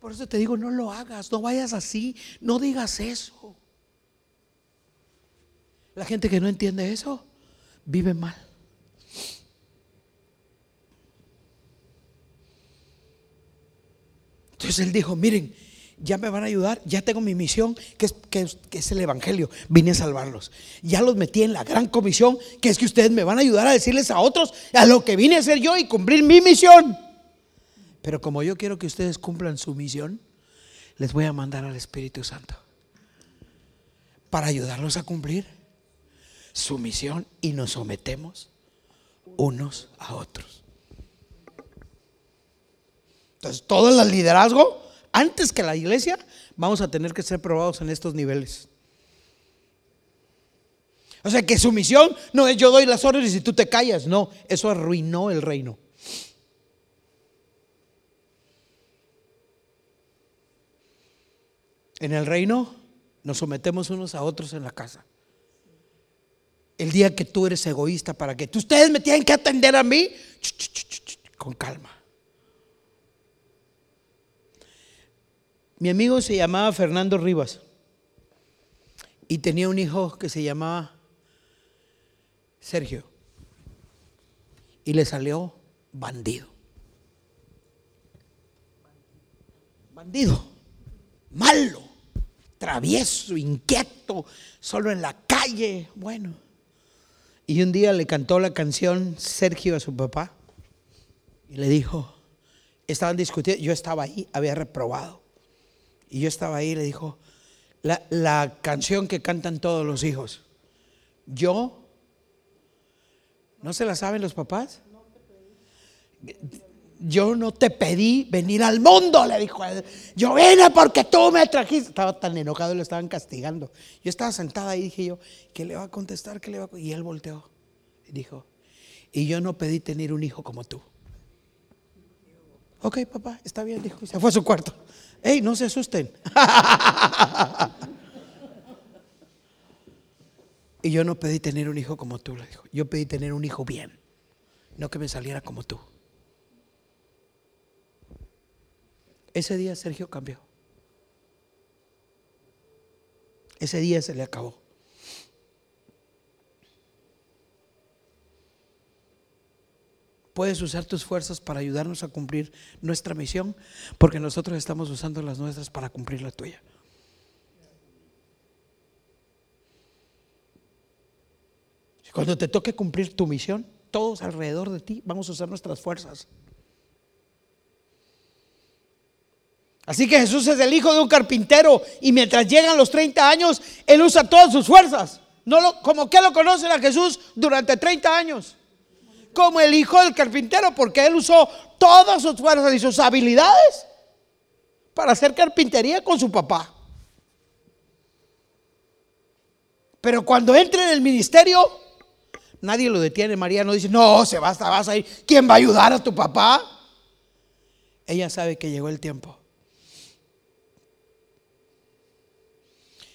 Por eso te digo, no lo hagas, no vayas así, no digas eso. La gente que no entiende eso vive mal. Entonces él dijo, miren, ya me van a ayudar, ya tengo mi misión, que es, que, es, el Evangelio, vine a salvarlos. Ya los metí en la gran comisión, que es que ustedes me van a ayudar a decirles a otros a lo que vine a hacer yo y cumplir mi misión. Pero como yo quiero que ustedes cumplan su misión, les voy a mandar al Espíritu Santo para ayudarlos a cumplir sumisión y nos sometemos unos a otros. Entonces, todo el liderazgo, antes que la iglesia, vamos a tener que ser probados en estos niveles. O sea que su misión no es yo doy las órdenes y tú te callas, no, eso arruinó el reino. En el reino nos sometemos unos a otros en la casa. El día que tú eres egoísta para que ustedes me tienen que atender a mí, con calma. Mi amigo se llamaba Fernando Rivas y tenía un hijo que se llamaba Sergio y le salió bandido. Bandido, malo, travieso, inquieto, solo en la calle. Bueno, y un día le cantó la canción Sergio a su papá y le dijo, estaban discutiendo, yo estaba ahí, había reprobado. Y yo estaba ahí y le dijo, la, la canción que cantan todos los hijos, yo, ¿no se la saben los papás? Yo no te pedí venir al mundo, le dijo él. Yo vine porque tú me trajiste. Estaba tan enojado, lo estaban castigando. Yo estaba sentada ahí y dije yo, ¿qué le va a contestar? ¿Qué le va Y él volteó y dijo, y yo no pedí tener un hijo como tú. Ok, papá, está bien, dijo. Se fue a su cuarto. Ey, no se asusten. (laughs) y yo no pedí tener un hijo como tú, le dijo. Yo pedí tener un hijo bien, no que me saliera como tú. Ese día Sergio cambió. Ese día se le acabó. Puedes usar tus fuerzas para ayudarnos a cumplir nuestra misión, porque nosotros estamos usando las nuestras para cumplir la tuya. Cuando te toque cumplir tu misión, todos alrededor de ti vamos a usar nuestras fuerzas. Así que Jesús es el hijo de un carpintero y mientras llegan los 30 años, él usa todas sus fuerzas. No como que lo conocen a Jesús durante 30 años como el hijo del carpintero, porque él usó todas sus fuerzas y sus habilidades para hacer carpintería con su papá. Pero cuando entra en el ministerio, nadie lo detiene. María no dice, no, se basta, vas a ir. ¿Quién va a ayudar a tu papá? Ella sabe que llegó el tiempo.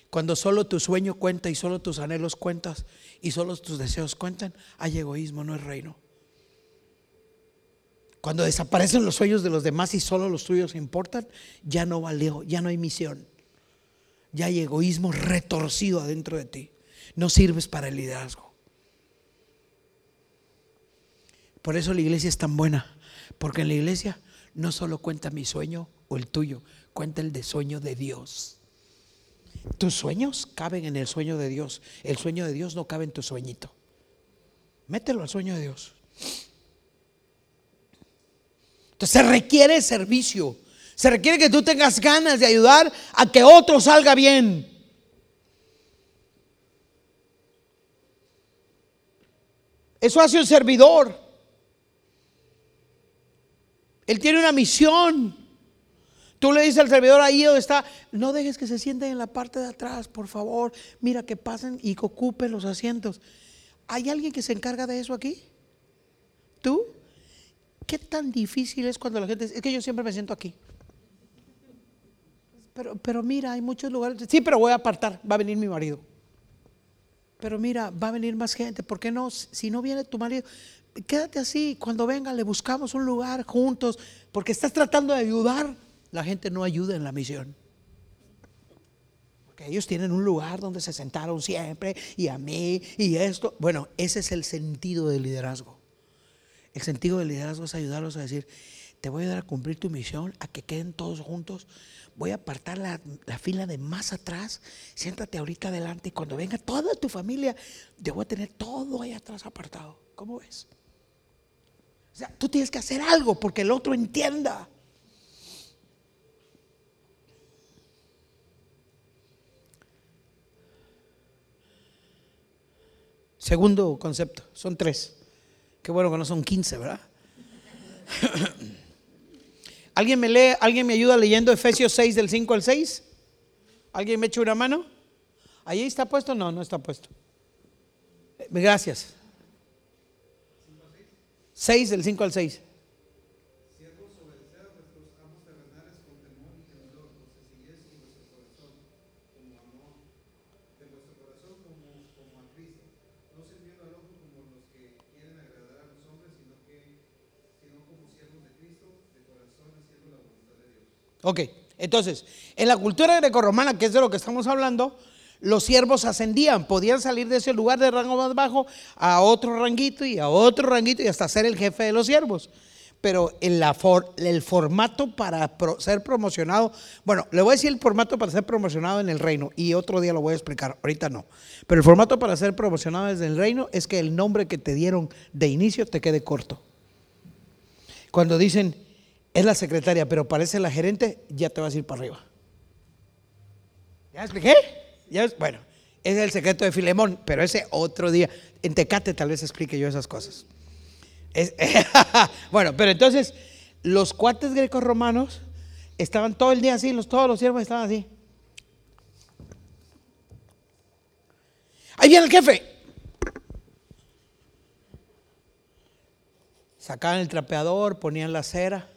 Cuando solo tu sueño cuenta y solo tus anhelos cuentas y solo tus deseos cuentan, hay egoísmo, no es reino. Cuando desaparecen los sueños de los demás y solo los tuyos importan, ya no valió, ya no hay misión. Ya hay egoísmo retorcido adentro de ti. No sirves para el liderazgo. Por eso la iglesia es tan buena, porque en la iglesia no solo cuenta mi sueño o el tuyo, cuenta el de sueño de Dios. Tus sueños caben en el sueño de Dios. El sueño de Dios no cabe en tu sueñito. Mételo al sueño de Dios se requiere servicio. Se requiere que tú tengas ganas de ayudar a que otro salga bien. Eso hace un servidor. Él tiene una misión. Tú le dices al servidor ahí donde está, no dejes que se sienten en la parte de atrás, por favor. Mira que pasen y que ocupen los asientos. ¿Hay alguien que se encarga de eso aquí? ¿Tú? ¿Qué tan difícil es cuando la gente dice, es que yo siempre me siento aquí? Pero, pero mira, hay muchos lugares. Sí, pero voy a apartar, va a venir mi marido. Pero mira, va a venir más gente. ¿Por qué no? Si no viene tu marido, quédate así. Cuando venga, le buscamos un lugar juntos. Porque estás tratando de ayudar. La gente no ayuda en la misión. Porque ellos tienen un lugar donde se sentaron siempre. Y a mí, y esto. Bueno, ese es el sentido del liderazgo. El sentido del liderazgo es ayudarlos a decir, te voy a ayudar a cumplir tu misión, a que queden todos juntos. Voy a apartar la, fila de más atrás. Siéntate ahorita adelante y cuando venga toda tu familia, yo voy a tener todo ahí atrás apartado. ¿Cómo ves? O sea, tú tienes que hacer algo porque el otro entienda. Segundo concepto, son tres. Qué bueno que no son 15, ¿verdad? (coughs) ¿Alguien me lee, alguien me ayuda leyendo Efesios 6 del 5 al 6? ¿Alguien me echa una mano? ¿Ahí está puesto? No, no está puesto. Gracias. 6 del 5 al 6. Ok, entonces, en la cultura grecorromana, que es de lo que estamos hablando, los siervos ascendían, podían salir de ese lugar de rango más bajo a otro ranguito y a otro ranguito y hasta ser el jefe de los siervos. Pero for- el formato para ser promocionado, bueno, le voy a decir el formato para ser promocionado en el reino y otro día lo voy a explicar, ahorita no. Pero el formato para ser promocionado desde el reino es que el nombre que te dieron de inicio te quede corto. Cuando dicen, es la secretaria, pero parece la gerente, ya te vas a ir para arriba. ¿Ya expliqué? Bueno, ese es el secreto de Filemón, pero ese otro día. En Tecate tal vez explique yo esas cosas. Es- (laughs) bueno, pero entonces, los cuates grecos romanos estaban todo el día así, los, todos los siervos estaban así. Ahí viene el jefe. Sacaban el trapeador, ponían la cera.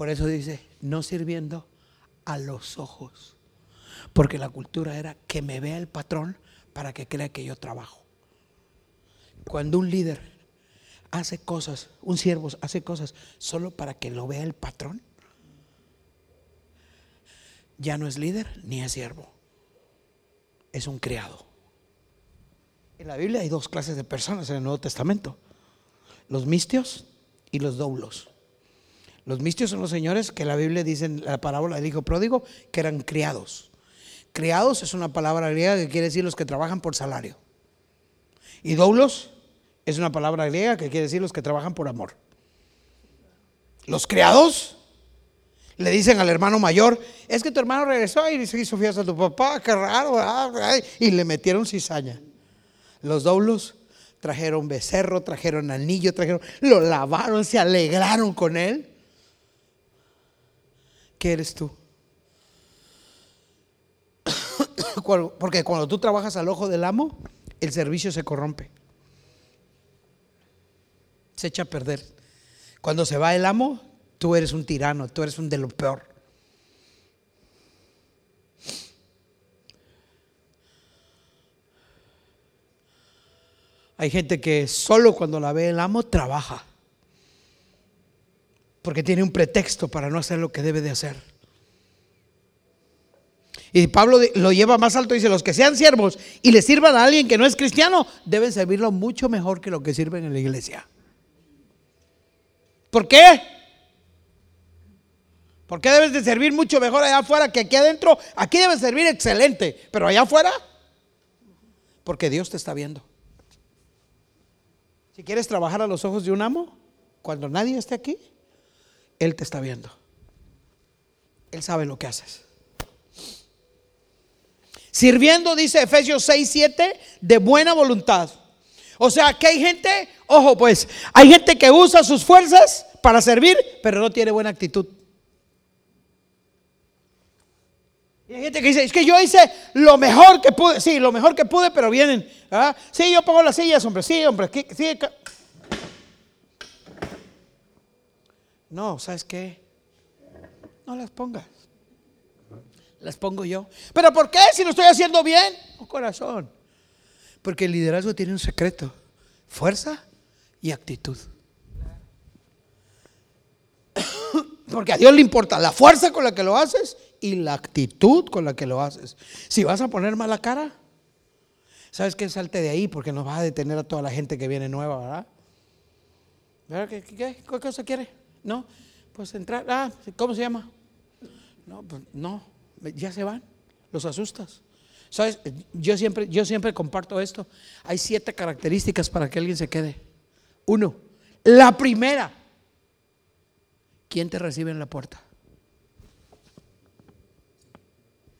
Por eso dice, no sirviendo a los ojos. Porque la cultura era que me vea el patrón para que crea que yo trabajo. Cuando un líder hace cosas, un siervo hace cosas solo para que lo vea el patrón, ya no es líder ni es siervo, es un criado. En la Biblia hay dos clases de personas en el Nuevo Testamento, los mistios y los doulos. Los mistios son los señores que la Biblia dice en la parábola del hijo pródigo que eran criados. Criados es una palabra griega que quiere decir los que trabajan por salario. Y doulos es una palabra griega que quiere decir los que trabajan por amor. Los criados le dicen al hermano mayor, es que tu hermano regresó y se hizo fiesta a tu papá, qué raro. Ay, y le metieron cizaña. Los doulos trajeron becerro, trajeron anillo, trajeron, lo lavaron, se alegraron con él. ¿Qué eres tú? (coughs) Porque cuando tú trabajas al ojo del amo, el servicio se corrompe. Se echa a perder. Cuando se va el amo, tú eres un tirano, tú eres un de lo peor. Hay gente que solo cuando la ve el amo trabaja. Porque tiene un pretexto para no hacer lo que debe de hacer. Y Pablo lo lleva más alto, dice, los que sean siervos y le sirvan a alguien que no es cristiano, deben servirlo mucho mejor que lo que sirven en la iglesia. ¿Por qué? ¿Por qué debes de servir mucho mejor allá afuera que aquí adentro? Aquí debes servir excelente, pero allá afuera, porque Dios te está viendo. Si quieres trabajar a los ojos de un amo, cuando nadie esté aquí, Él te está viendo. Él sabe lo que haces. Sirviendo, dice Efesios 6, 7, de buena voluntad. O sea, que hay gente, ojo pues, hay gente que usa sus fuerzas para servir, pero no tiene buena actitud. Y hay gente que dice, es que yo hice lo mejor que pude, sí, lo mejor que pude, pero vienen, ¿ah? sí, yo pongo las sillas, hombre, sí, hombre, aquí- sí, No, ¿sabes qué? No las pongas. Las pongo yo. ¿Pero por qué? Si lo estoy haciendo bien. Oh, corazón. Porque el liderazgo tiene un secreto. Fuerza y actitud. (coughs) Porque a Dios le importa la fuerza con la que lo haces y la actitud con la que lo haces. Si vas a poner mala cara, ¿sabes qué? Salte de ahí porque nos vas a detener a toda la gente que viene nueva, ¿verdad? ¿Verdad? ¿Qué, qué, qué? ¿Qué cosa quiere? No, pues entrar. Ah, ¿cómo se llama? No, pues no, ya se van, los asustas. ¿Sabes? Yo siempre, yo siempre comparto esto. Hay siete características para que alguien se quede. Uno, la primera, ¿quién te recibe en la puerta?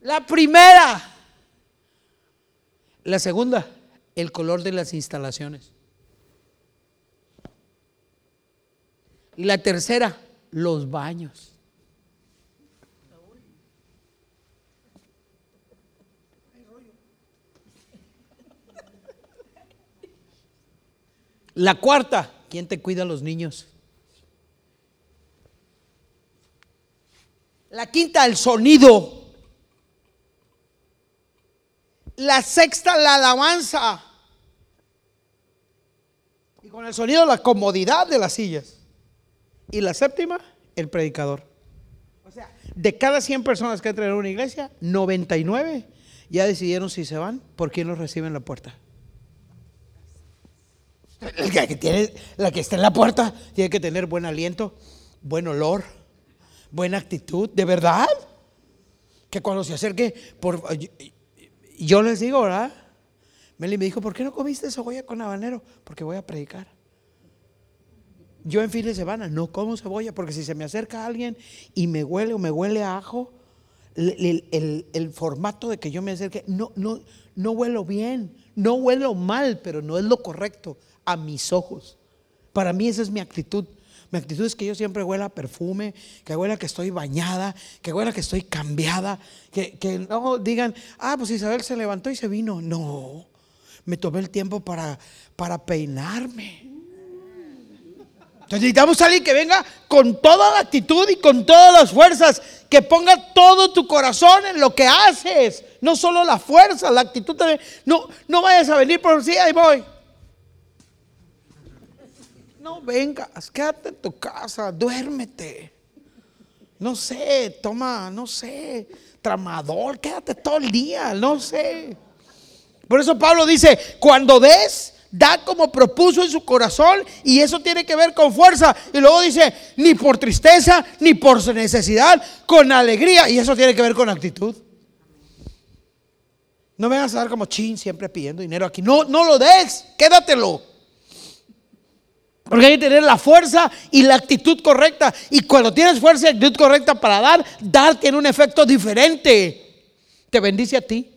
La primera. La segunda, el color de las instalaciones. La tercera, los baños. La cuarta, ¿quién te cuida a los niños? La quinta, el sonido. La sexta, la alabanza. Y con el sonido, la comodidad de las sillas. Y la séptima, el predicador. O sea, de cada 100 personas que entran en una iglesia, 99 ya decidieron si se van, por quién los recibe en la puerta. La que, tiene, la que está en la puerta tiene que tener buen aliento, buen olor, buena actitud, de verdad. Que cuando se acerque, por, yo les digo, ¿verdad? Meli me dijo, ¿por qué no comiste cebolla con habanero? Porque voy a predicar. Yo en fin de semana no como cebolla, porque si se me acerca alguien y me huele o me huele a ajo, el, formato de que yo me acerque, no, no, no huelo bien, no huelo mal, pero no es lo correcto a mis ojos. Para mí esa es mi actitud. Mi actitud es que yo siempre huela perfume, que huela que estoy bañada, que huela que estoy cambiada, que, que no digan, ah, pues Isabel se levantó y se vino. No, me tomé el tiempo para, para peinarme. Entonces necesitamos a alguien que venga con toda la actitud y con todas las fuerzas, que ponga todo tu corazón en lo que haces, no solo la fuerza, la actitud también. No, no vayas a venir por sí, ahí voy. No vengas, quédate en tu casa, duérmete. No sé, toma, no sé, tramador, quédate todo el día, no sé. Por eso Pablo dice, cuando des, da como propuso en su corazón y eso tiene que ver con fuerza. Y luego dice, ni por tristeza, ni por necesidad, con alegría. Y eso tiene que ver con actitud. No me vengas a dar como chin siempre pidiendo dinero aquí. No, no lo des, quédatelo. Porque hay que tener la fuerza y la actitud correcta. Y cuando tienes fuerza y actitud correcta para dar, dar tiene un efecto diferente. Te bendice a ti.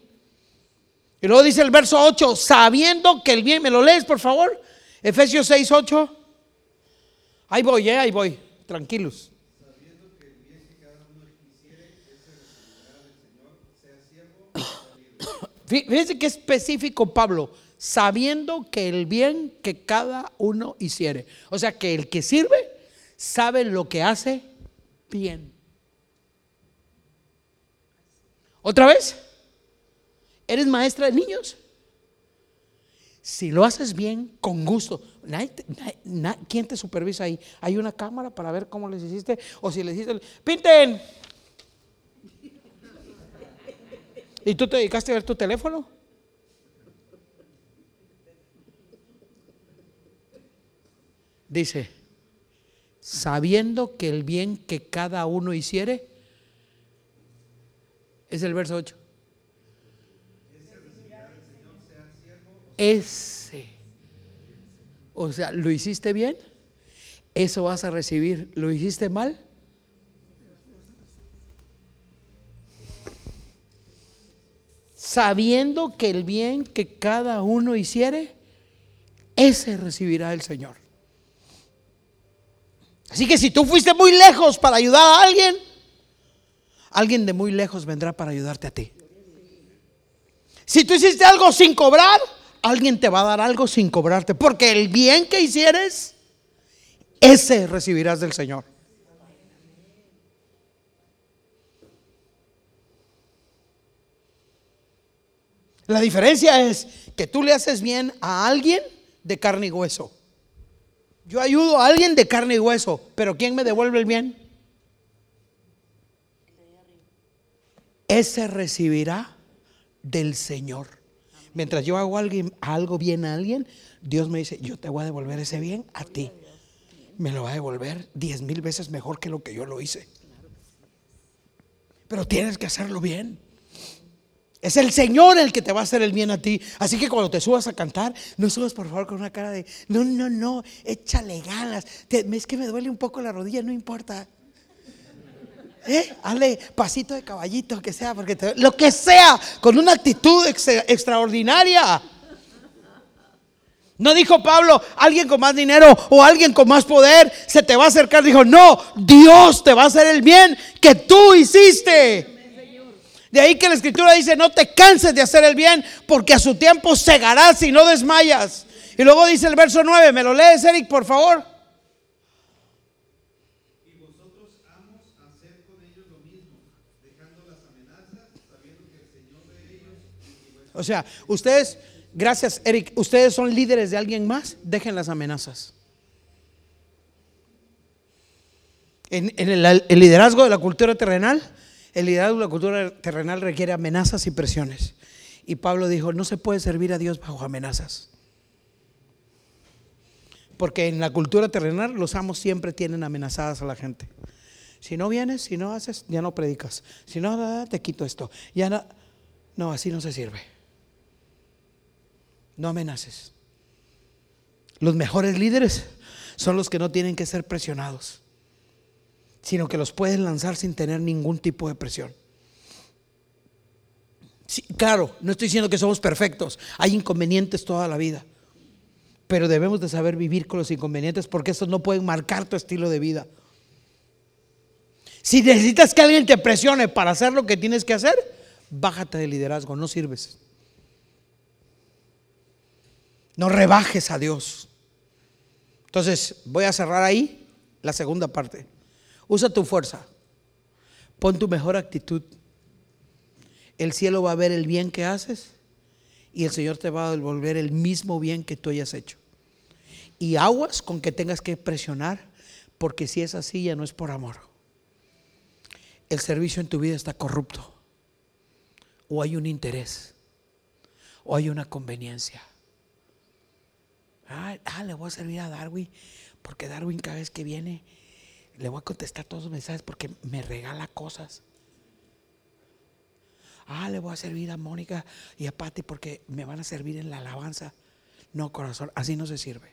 Y luego dice el verso 8, sabiendo que el bien, ¿me lo lees por favor? Efesios 6, 8. Ahí voy, eh, ahí voy, tranquilos. (coughs) Que que Fíjense qué específico Pablo, sabiendo que el bien que cada uno hiciere. O sea que el que sirve sabe lo que hace bien. ¿Otra vez? ¿Eres maestra de niños? Si lo haces bien, con gusto. ¿Quién te supervisa ahí? ¿Hay una cámara para ver cómo les hiciste? O si les hiciste, pinten. ¿Y tú te dedicaste a ver tu teléfono? Dice, sabiendo que el bien que cada uno hiciere, es el verso 8. Ese. O sea, ¿lo hiciste bien? Eso vas a recibir. ¿Lo hiciste mal? Sabiendo que el bien que cada uno hiciere, ese recibirá el Señor. Así que si tú fuiste muy lejos para ayudar a alguien, alguien de muy lejos vendrá para ayudarte a ti. Si tú hiciste algo sin cobrar, alguien te va a dar algo sin cobrarte, porque el bien que hicieres, ese recibirás del Señor. La diferencia es que tú le haces bien a alguien de carne y hueso. Yo ayudo a alguien de carne y hueso, pero ¿quién me devuelve el bien? Ese recibirá del Señor. Mientras yo hago algo bien a alguien, Dios me dice, yo te voy a devolver ese bien a ti. Me lo va a devolver diez mil veces mejor que lo que yo lo hice. Pero tienes que hacerlo bien. Es el Señor el que te va a hacer el bien a ti. Así que cuando te subas a cantar, no subas por favor con una cara de, no, no, no, échale ganas. es que me duele un poco la rodilla, no importa. ¿Eh? Hazle pasito de caballito, que sea, porque lo que sea, con una actitud extraordinaria. No dijo Pablo, alguien con más dinero o alguien con más poder se te va a acercar. Dijo, no, Dios te va a hacer el bien que tú hiciste. De ahí que la escritura dice, no te canses de hacer el bien porque a su tiempo segarás y no desmayas. Y luego dice el verso 9, ¿me lo lees Eric, por favor? O sea, ustedes, gracias Eric, ustedes son líderes de alguien más, dejen las amenazas. En, el, liderazgo de la cultura terrenal, el liderazgo de la cultura terrenal requiere amenazas y presiones. Y Pablo dijo, no se puede servir a Dios bajo amenazas. Porque en la cultura terrenal los amos siempre tienen amenazadas a la gente. Si no vienes, si no haces, ya no predicas. Si no, te quito esto. Ya no, no, así no se sirve. No amenaces. Los mejores líderes son los que no tienen que ser presionados, sino que los pueden lanzar sin tener ningún tipo de presión. claro, no estoy diciendo que somos perfectos, hay inconvenientes toda la vida, pero debemos de saber vivir con los inconvenientes porque estos no pueden marcar tu estilo de vida. Si necesitas que alguien te presione para hacer lo que tienes que hacer, bájate de liderazgo, no sirves. No rebajes a Dios. Entonces, voy a cerrar ahí la segunda parte. Usa tu fuerza. Pon tu mejor actitud. El cielo va a ver el bien que haces y el Señor te va a devolver el mismo bien que tú hayas hecho. Y aguas con que tengas que presionar, porque si es así ya no es por amor. El servicio en tu vida está corrupto. O hay un interés. O hay una conveniencia. Ah, le voy a servir a Darwin, porque Darwin cada vez que viene, le voy a contestar todos los mensajes porque me regala cosas. Ah, le voy a servir a Mónica y a Patti porque me van a servir en la alabanza. No, corazón, así no se sirve.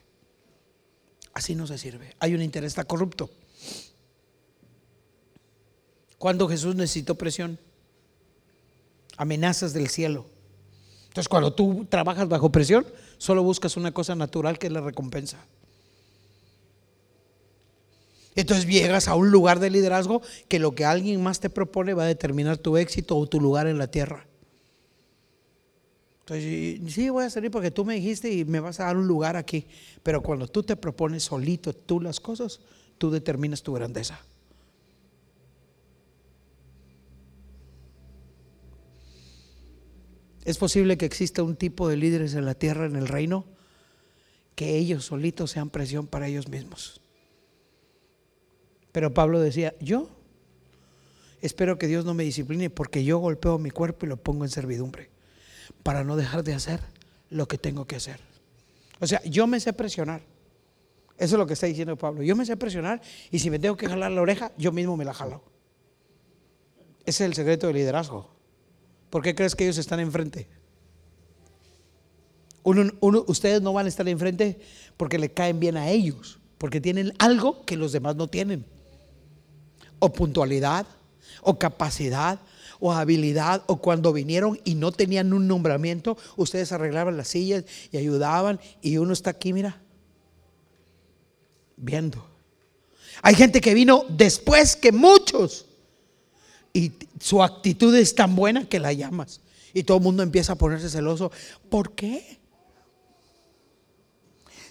Así no se sirve. Hay un interés, está corrupto. Cuando Jesús necesitó presión, amenazas del cielo. Entonces, cuando tú trabajas bajo presión, solo buscas una cosa natural que es la recompensa. Entonces llegas a un lugar de liderazgo que lo que alguien más te propone va a determinar tu éxito o tu lugar en la tierra. Entonces, sí, voy a salir porque tú me dijiste y me vas a dar un lugar aquí. Pero cuando tú te propones solito tú las cosas, tú determinas tu grandeza. Es posible que exista un tipo de líderes en la tierra, en el reino, que ellos solitos sean presión para ellos mismos. Pero Pablo decía, yo espero que Dios no me discipline porque yo golpeo mi cuerpo y lo pongo en servidumbre para no dejar de hacer lo que tengo que hacer. O sea, yo me sé presionar. Eso es lo que está diciendo Pablo. Yo me sé presionar y si me tengo que jalar la oreja, yo mismo me la jalo. Ese es el secreto del liderazgo. ¿Por qué crees que ellos están enfrente? ustedes no van a estar enfrente porque le caen bien a ellos, porque tienen algo que los demás no tienen. O puntualidad, o capacidad, o habilidad, o cuando vinieron y no tenían un nombramiento, ustedes arreglaban las sillas y ayudaban, y uno está aquí, mira, viendo. Hay gente que vino después que muchos y su actitud es tan buena que la llamas. Y todo el mundo empieza a ponerse celoso. ¿Por qué?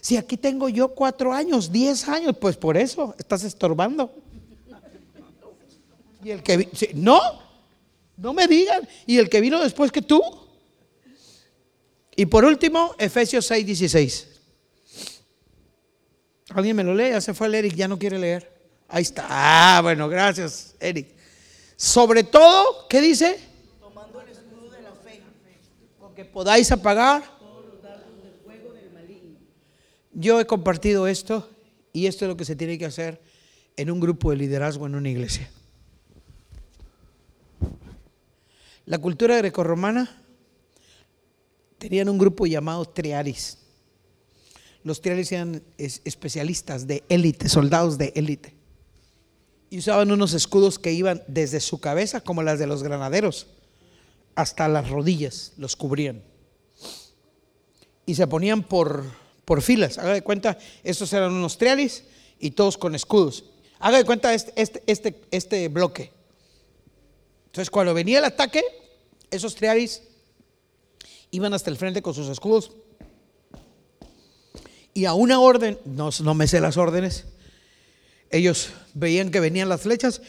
Si aquí tengo yo cuatro años, diez años, pues por eso estás estorbando. Y el que no, no me digan. Y el que vino después que tú. Y por último, Efesios 6, 16. ¿Alguien me lo lee? Ya se fue el Eric, ya no quiere leer. Ahí está. Ah, bueno, gracias, Eric. Sobre todo, ¿qué dice? Tomando el escudo de la fe, con que podáis apagar todos los dardos del fuego del maligno. Yo he compartido esto y esto es lo que se tiene que hacer en un grupo de liderazgo en una iglesia. La cultura grecorromana tenían un grupo llamado triaris. Los triaris eran especialistas de élite, soldados de élite y usaban unos escudos que iban desde su cabeza, como las de los granaderos, hasta las rodillas, los cubrían. Y se ponían por, por filas. Haga de cuenta, estos eran unos trialis y todos con escudos. Haga de cuenta este, este, este, este bloque. Entonces, cuando venía el ataque, esos trialis iban hasta el frente con sus escudos. Y a una orden, no, no me sé las órdenes, ellos veían que venían las flechas,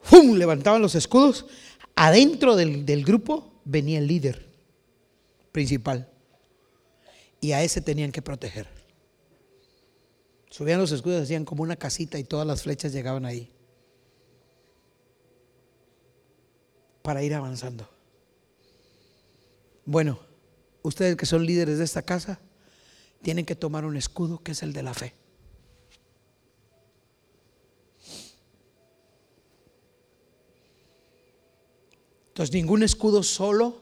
¡fum! levantaban los escudos. Adentro del, del grupo venía el líder principal. Y a ese tenían que proteger. Subían los escudos, hacían como una casita y todas las flechas llegaban ahí. Para ir avanzando. Bueno, ustedes que son líderes de esta casa, tienen que tomar un escudo que es el de la fe. Entonces, ningún escudo solo,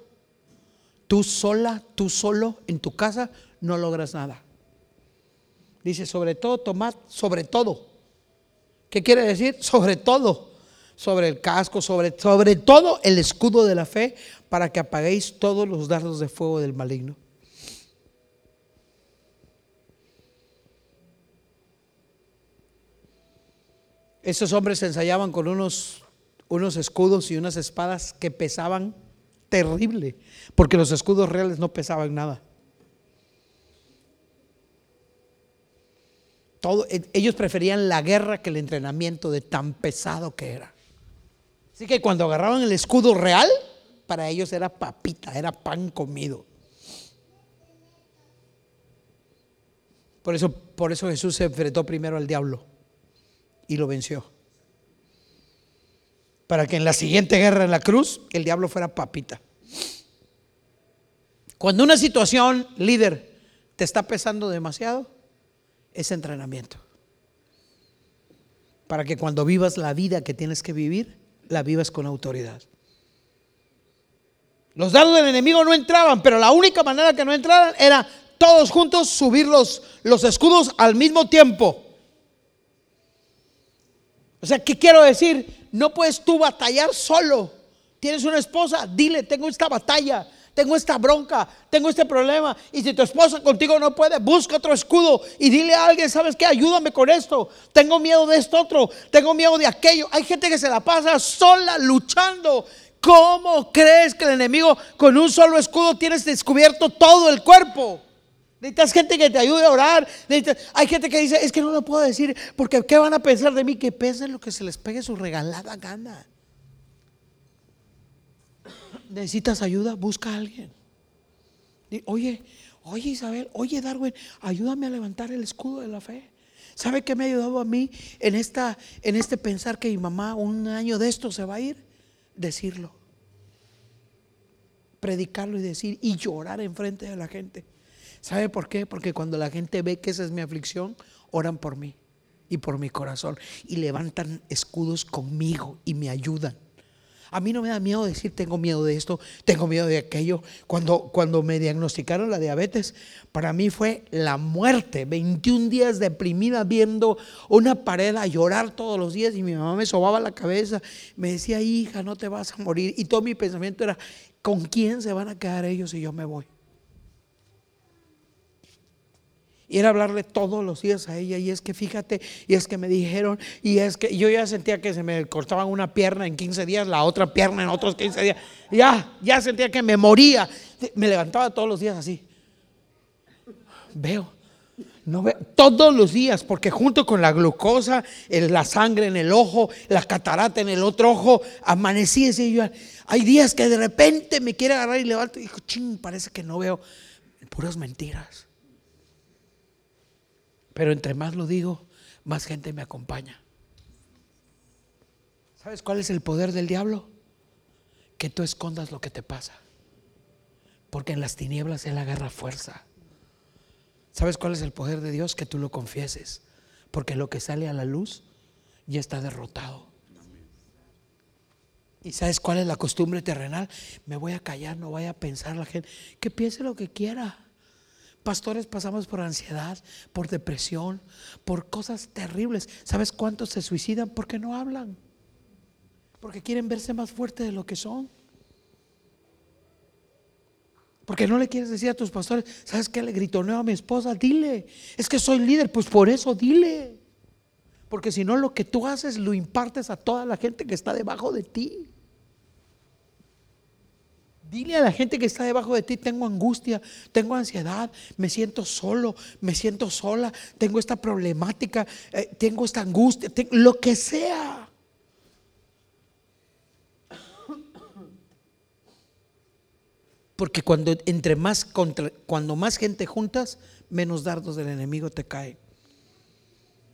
tú sola, tú solo en tu casa, no logras nada. Dice, sobre todo, tomad, sobre todo. ¿Qué quiere decir? (laughs) Sobre todo. Sobre el casco, sobre, sobre todo el escudo de la fe, para que apaguéis todos los dardos de fuego del maligno. Esos hombres se ensayaban con unos unos escudos y unas espadas que pesaban terrible, porque los escudos reales no pesaban nada. E, ellos preferían la guerra que el entrenamiento de tan pesado que era. Así que cuando agarraban el escudo real, para ellos era papita, era pan comido. Por eso, por eso Jesús se enfrentó primero al diablo y lo venció para que en la siguiente guerra en la cruz el diablo fuera papita. Cuando una situación, líder, te está pesando demasiado, es entrenamiento. Para que cuando vivas la vida que tienes que vivir, la vivas con autoridad. Los dados del enemigo no entraban, pero la única manera que no entraran era todos juntos subir los, los escudos al mismo tiempo. O sea, ¿qué quiero decir? No puedes tú batallar solo. Tienes una esposa, dile, tengo esta batalla, tengo esta bronca, tengo este problema. Y si tu esposa contigo no puede, busca otro escudo y dile a alguien, ¿sabes qué? Ayúdame con esto. Tengo miedo de esto otro, tengo miedo de aquello. Hay gente que se la pasa sola luchando. ¿Cómo crees que el enemigo con un solo escudo tienes descubierto todo el cuerpo? Necesitas gente que te ayude a orar. Hay gente que dice, es que no lo puedo decir, porque ¿qué van a pensar de mí? Que pese lo que se les pegue su regalada gana. Necesitas ayuda, busca a alguien. Oye, oye Isabel, oye Darwin, ayúdame a levantar el escudo de la fe. ¿Sabe qué me ha ayudado a mí en, esta, en este pensar que mi mamá un año de esto se va a ir? Decirlo. Predicarlo y decir y llorar enfrente de la gente. ¿Sabe por qué? Porque cuando la gente ve que esa es mi aflicción, oran por mí y por mi corazón y levantan escudos conmigo y me ayudan. A mí no me da miedo decir tengo miedo de esto, tengo miedo de aquello. Cuando, cuando me diagnosticaron la diabetes, para mí fue la muerte. 21 días deprimida viendo una pared a llorar todos los días y mi mamá me sobaba la cabeza, me decía, hija, no te vas a morir. Y todo mi pensamiento era, ¿con quién se van a quedar ellos si yo me voy? Y era hablarle todos los días a ella. Y es que fíjate, y es que me dijeron, y es que yo ya sentía que se me cortaban una pierna en 15 días, la otra pierna en otros 15 días. Ya, ya sentía que me moría. Me levantaba todos los días así. Veo, no veo, todos los días, porque junto con la glucosa, la sangre en el ojo, la catarata en el otro ojo, amanecí ese yo. Hay días que de repente me quiere agarrar y levanto y digo, ching, parece que no veo. Puras mentiras. Pero entre más lo digo, más gente me acompaña. ¿Sabes cuál es el poder del diablo? Que tú escondas lo que te pasa. Porque en las tinieblas Él agarra fuerza. ¿Sabes cuál es el poder de Dios? Que tú lo confieses. Porque lo que sale a la luz ya está derrotado. ¿Y sabes cuál es la costumbre terrenal? Me voy a callar, no vaya a pensar la gente. Que piense lo que quiera. Pastores pasamos por ansiedad, por depresión, por cosas terribles. ¿Sabes cuántos se suicidan? Porque no hablan. Porque quieren verse más fuertes de lo que son. Porque no le quieres decir a tus pastores, ¿sabes qué? Le gritoneo a mi esposa, dile, es que soy líder, pues por eso dile. Porque si no, lo que tú haces lo impartes a toda la gente que está debajo de ti. Dile a la gente que está debajo de ti, tengo angustia, tengo ansiedad, me siento solo, me siento sola, tengo esta problemática, eh, tengo esta angustia, lo que sea. Porque cuando entre más cuando más gente juntas, menos dardos del enemigo te caen.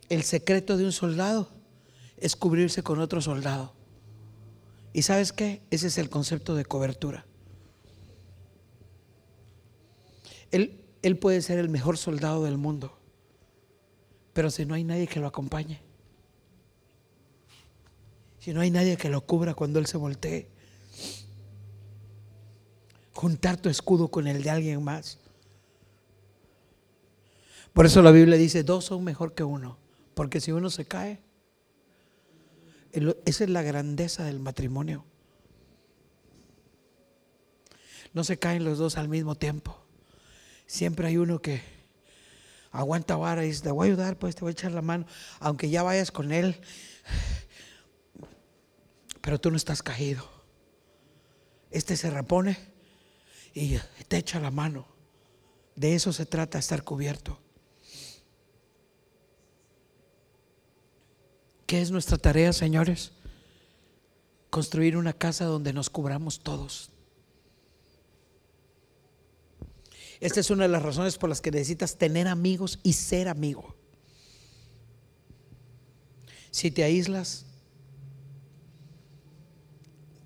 El secreto de un soldado es cubrirse con otro soldado. ¿Y sabes qué? Ese es el concepto de cobertura. Él, puede ser el mejor soldado del mundo, pero si no hay nadie que lo acompañe, si no hay nadie que lo cubra cuando él se voltee, juntar tu escudo con el de alguien más. Por eso la Biblia dice, dos son mejor que uno, porque si uno se cae, esa es la grandeza del matrimonio. No se caen los dos al mismo tiempo. Siempre hay uno que aguanta vara y dice, te voy a ayudar, pues te voy a echar la mano, aunque ya vayas con él, pero tú no estás caído. Este se repone y te echa la mano. De eso se trata, estar cubierto. ¿Qué es nuestra tarea, señores? Construir una casa donde nos cubramos todos. Esta es una de las razones por las que necesitas tener amigos y ser amigo. Si te aíslas,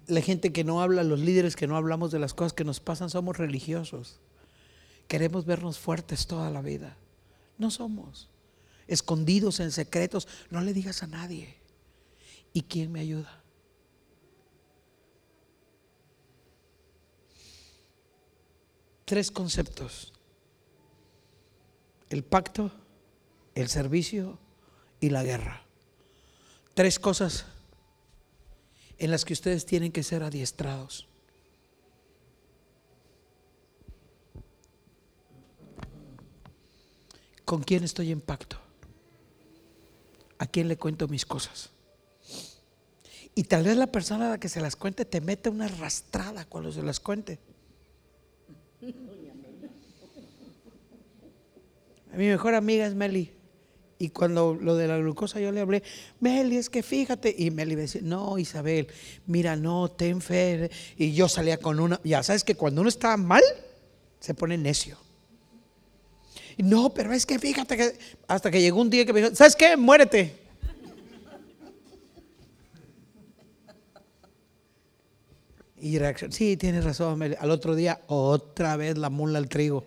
la gente que no habla, los líderes que no hablamos de las cosas que nos pasan, somos religiosos. Queremos vernos fuertes toda la vida. No somos. Escondidos en secretos. No le digas a nadie. ¿Y quién me ayuda? Tres conceptos. El pacto, el servicio y la guerra. Tres cosas en las que ustedes tienen que ser adiestrados. ¿Con quién estoy en pacto? ¿A quién le cuento mis cosas? Y tal vez la persona a la que se las cuente te mete una arrastrada cuando se las cuente. Mi mejor amiga es Meli. Y cuando lo de la glucosa yo le hablé, Meli, es que fíjate. Y Meli me decía, no, Isabel, mira, no, ten fe. Y yo salía con una, ya sabes que cuando uno está mal, se pone necio. No, pero es que fíjate que hasta que llegó un día que me dijo, ¿sabes qué? Muérete. Y reacción, sí, tienes razón. Al otro día, otra vez la mula al trigo.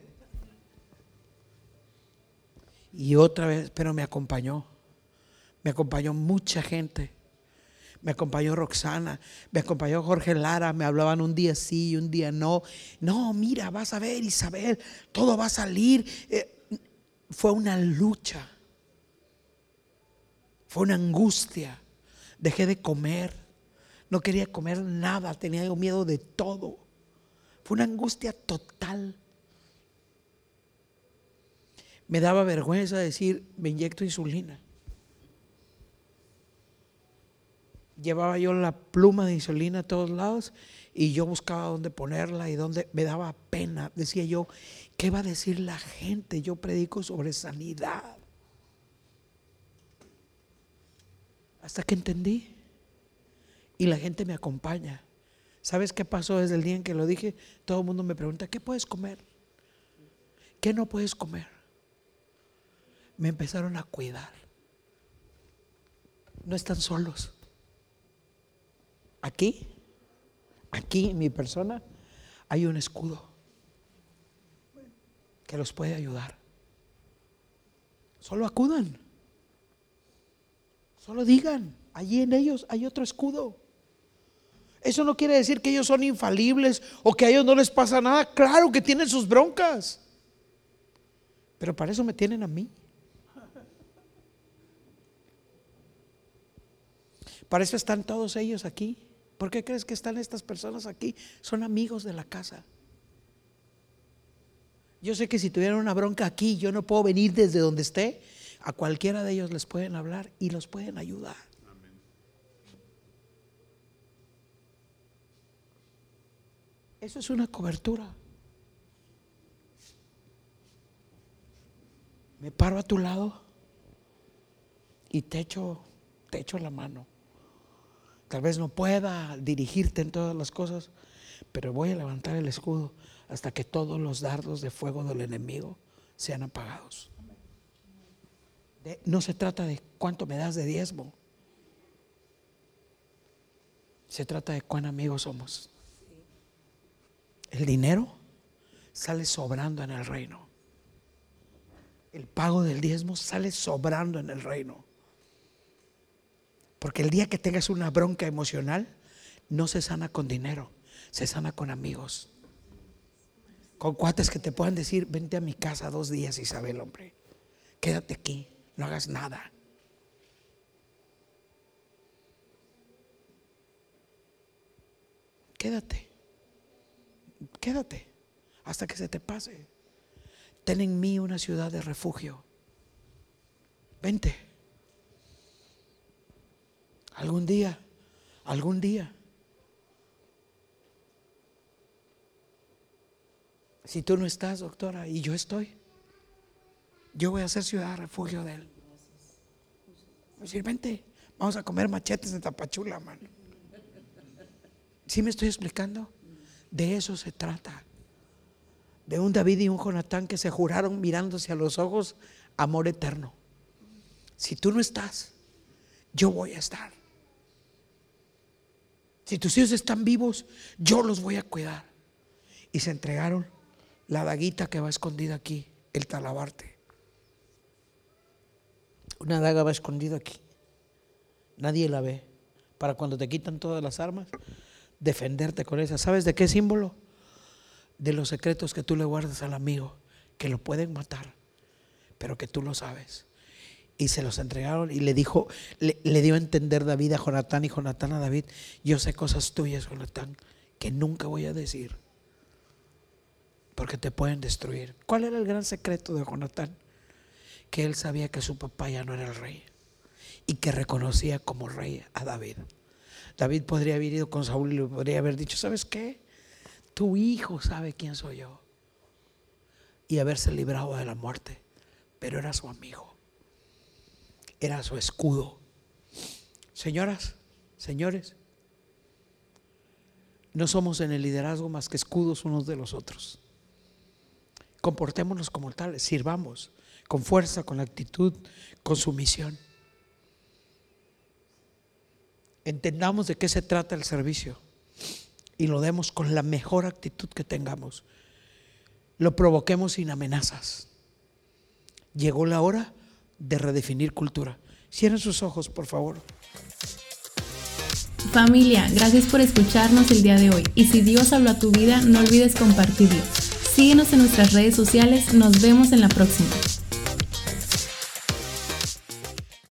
Y otra vez, pero me acompañó. Me acompañó mucha gente. Me acompañó Roxana, me acompañó Jorge Lara, me hablaban un día sí y un día no. No, mira, vas a ver Isabel, todo va a salir. Eh, fue una lucha, fue una angustia. Dejé de comer, no quería comer nada, tenía miedo de todo. Fue una angustia total me daba vergüenza decir, me inyecto insulina. Llevaba yo la pluma de insulina a todos lados y yo buscaba dónde ponerla y dónde me daba pena. Decía yo, ¿qué va a decir la gente? Yo predico sobre sanidad. Hasta que entendí. Y la gente me acompaña. ¿Sabes qué pasó desde el día en que lo dije? Todo el mundo me pregunta, ¿qué puedes comer? ¿Qué no puedes comer? me empezaron a cuidar. No están solos. Aquí, aquí en mi persona, hay un escudo que los puede ayudar. Solo acudan. Solo digan, allí en ellos hay otro escudo. Eso no quiere decir que ellos son infalibles o que a ellos no les pasa nada. Claro que tienen sus broncas. Pero para eso me tienen a mí. Para eso están todos ellos aquí. ¿Por qué crees que están estas personas aquí? Son amigos de la casa. Yo sé que si tuvieran una bronca aquí, yo no puedo venir desde donde esté. A cualquiera de ellos les pueden hablar y los pueden ayudar. Eso es una cobertura. Me paro a tu lado y te echo, te echo la mano. Tal vez no pueda dirigirte en todas las cosas, pero voy a levantar el escudo hasta que todos los dardos de fuego del enemigo sean apagados. no se trata de cuánto me das de diezmo. Se trata de cuán amigos somos. El dinero sale sobrando en el reino. El pago del diezmo sale sobrando en el reino. Porque el día que tengas una bronca emocional, no se sana con dinero, se sana con amigos. Con cuates que te puedan decir, vente a mi casa dos días, Isabel, hombre. Quédate aquí, no hagas nada. Quédate, quédate hasta que se te pase. Ten en mí una ciudad de refugio. Vente. Algún día, algún día Si tú no estás, doctora, y yo estoy, yo voy a ser ciudad de refugio de él. Decir, vente, vamos a comer machetes de tapachula, mano. ¿Sí me estoy explicando? De eso se trata. De un David y un Jonatán que se juraron mirándose a los ojos amor eterno. Si tú no estás, yo voy a estar. Si tus hijos están vivos, yo los voy a cuidar. Y se entregaron la daguita que va escondida aquí, el talabarte. Una daga va escondida aquí. Nadie la ve. Para cuando te quitan todas las armas, defenderte con esa. ¿Sabes de qué símbolo? De los secretos que tú le guardas al amigo, que lo pueden matar, pero que tú lo sabes. Y se los entregaron y le dijo, le, dio a entender David a Jonatán y Jonatán a David, yo sé cosas tuyas, Jonatán, que nunca voy a decir porque te pueden destruir. ¿Cuál era el gran secreto de Jonatán? Que él sabía que su papá ya no era el rey y que reconocía como rey a David. David podría haber ido con Saúl y le podría haber dicho, ¿sabes qué? Tu hijo sabe quién soy yo. Y haberse librado de la muerte. Pero era su amigo. Era su escudo. Señoras, señores, no somos en el liderazgo más que escudos unos de los otros comportémonos como tales, sirvamos con fuerza, con actitud, con sumisión. Entendamos de qué se trata el servicio y lo demos con la mejor actitud que tengamos. Lo provoquemos sin amenazas. Llegó la hora de redefinir cultura. Cierren sus ojos, por favor. Familia, gracias por escucharnos el día de hoy. Y si Dios habló a tu vida, no olvides compartirlo. Síguenos en nuestras redes sociales. Nos vemos en la próxima.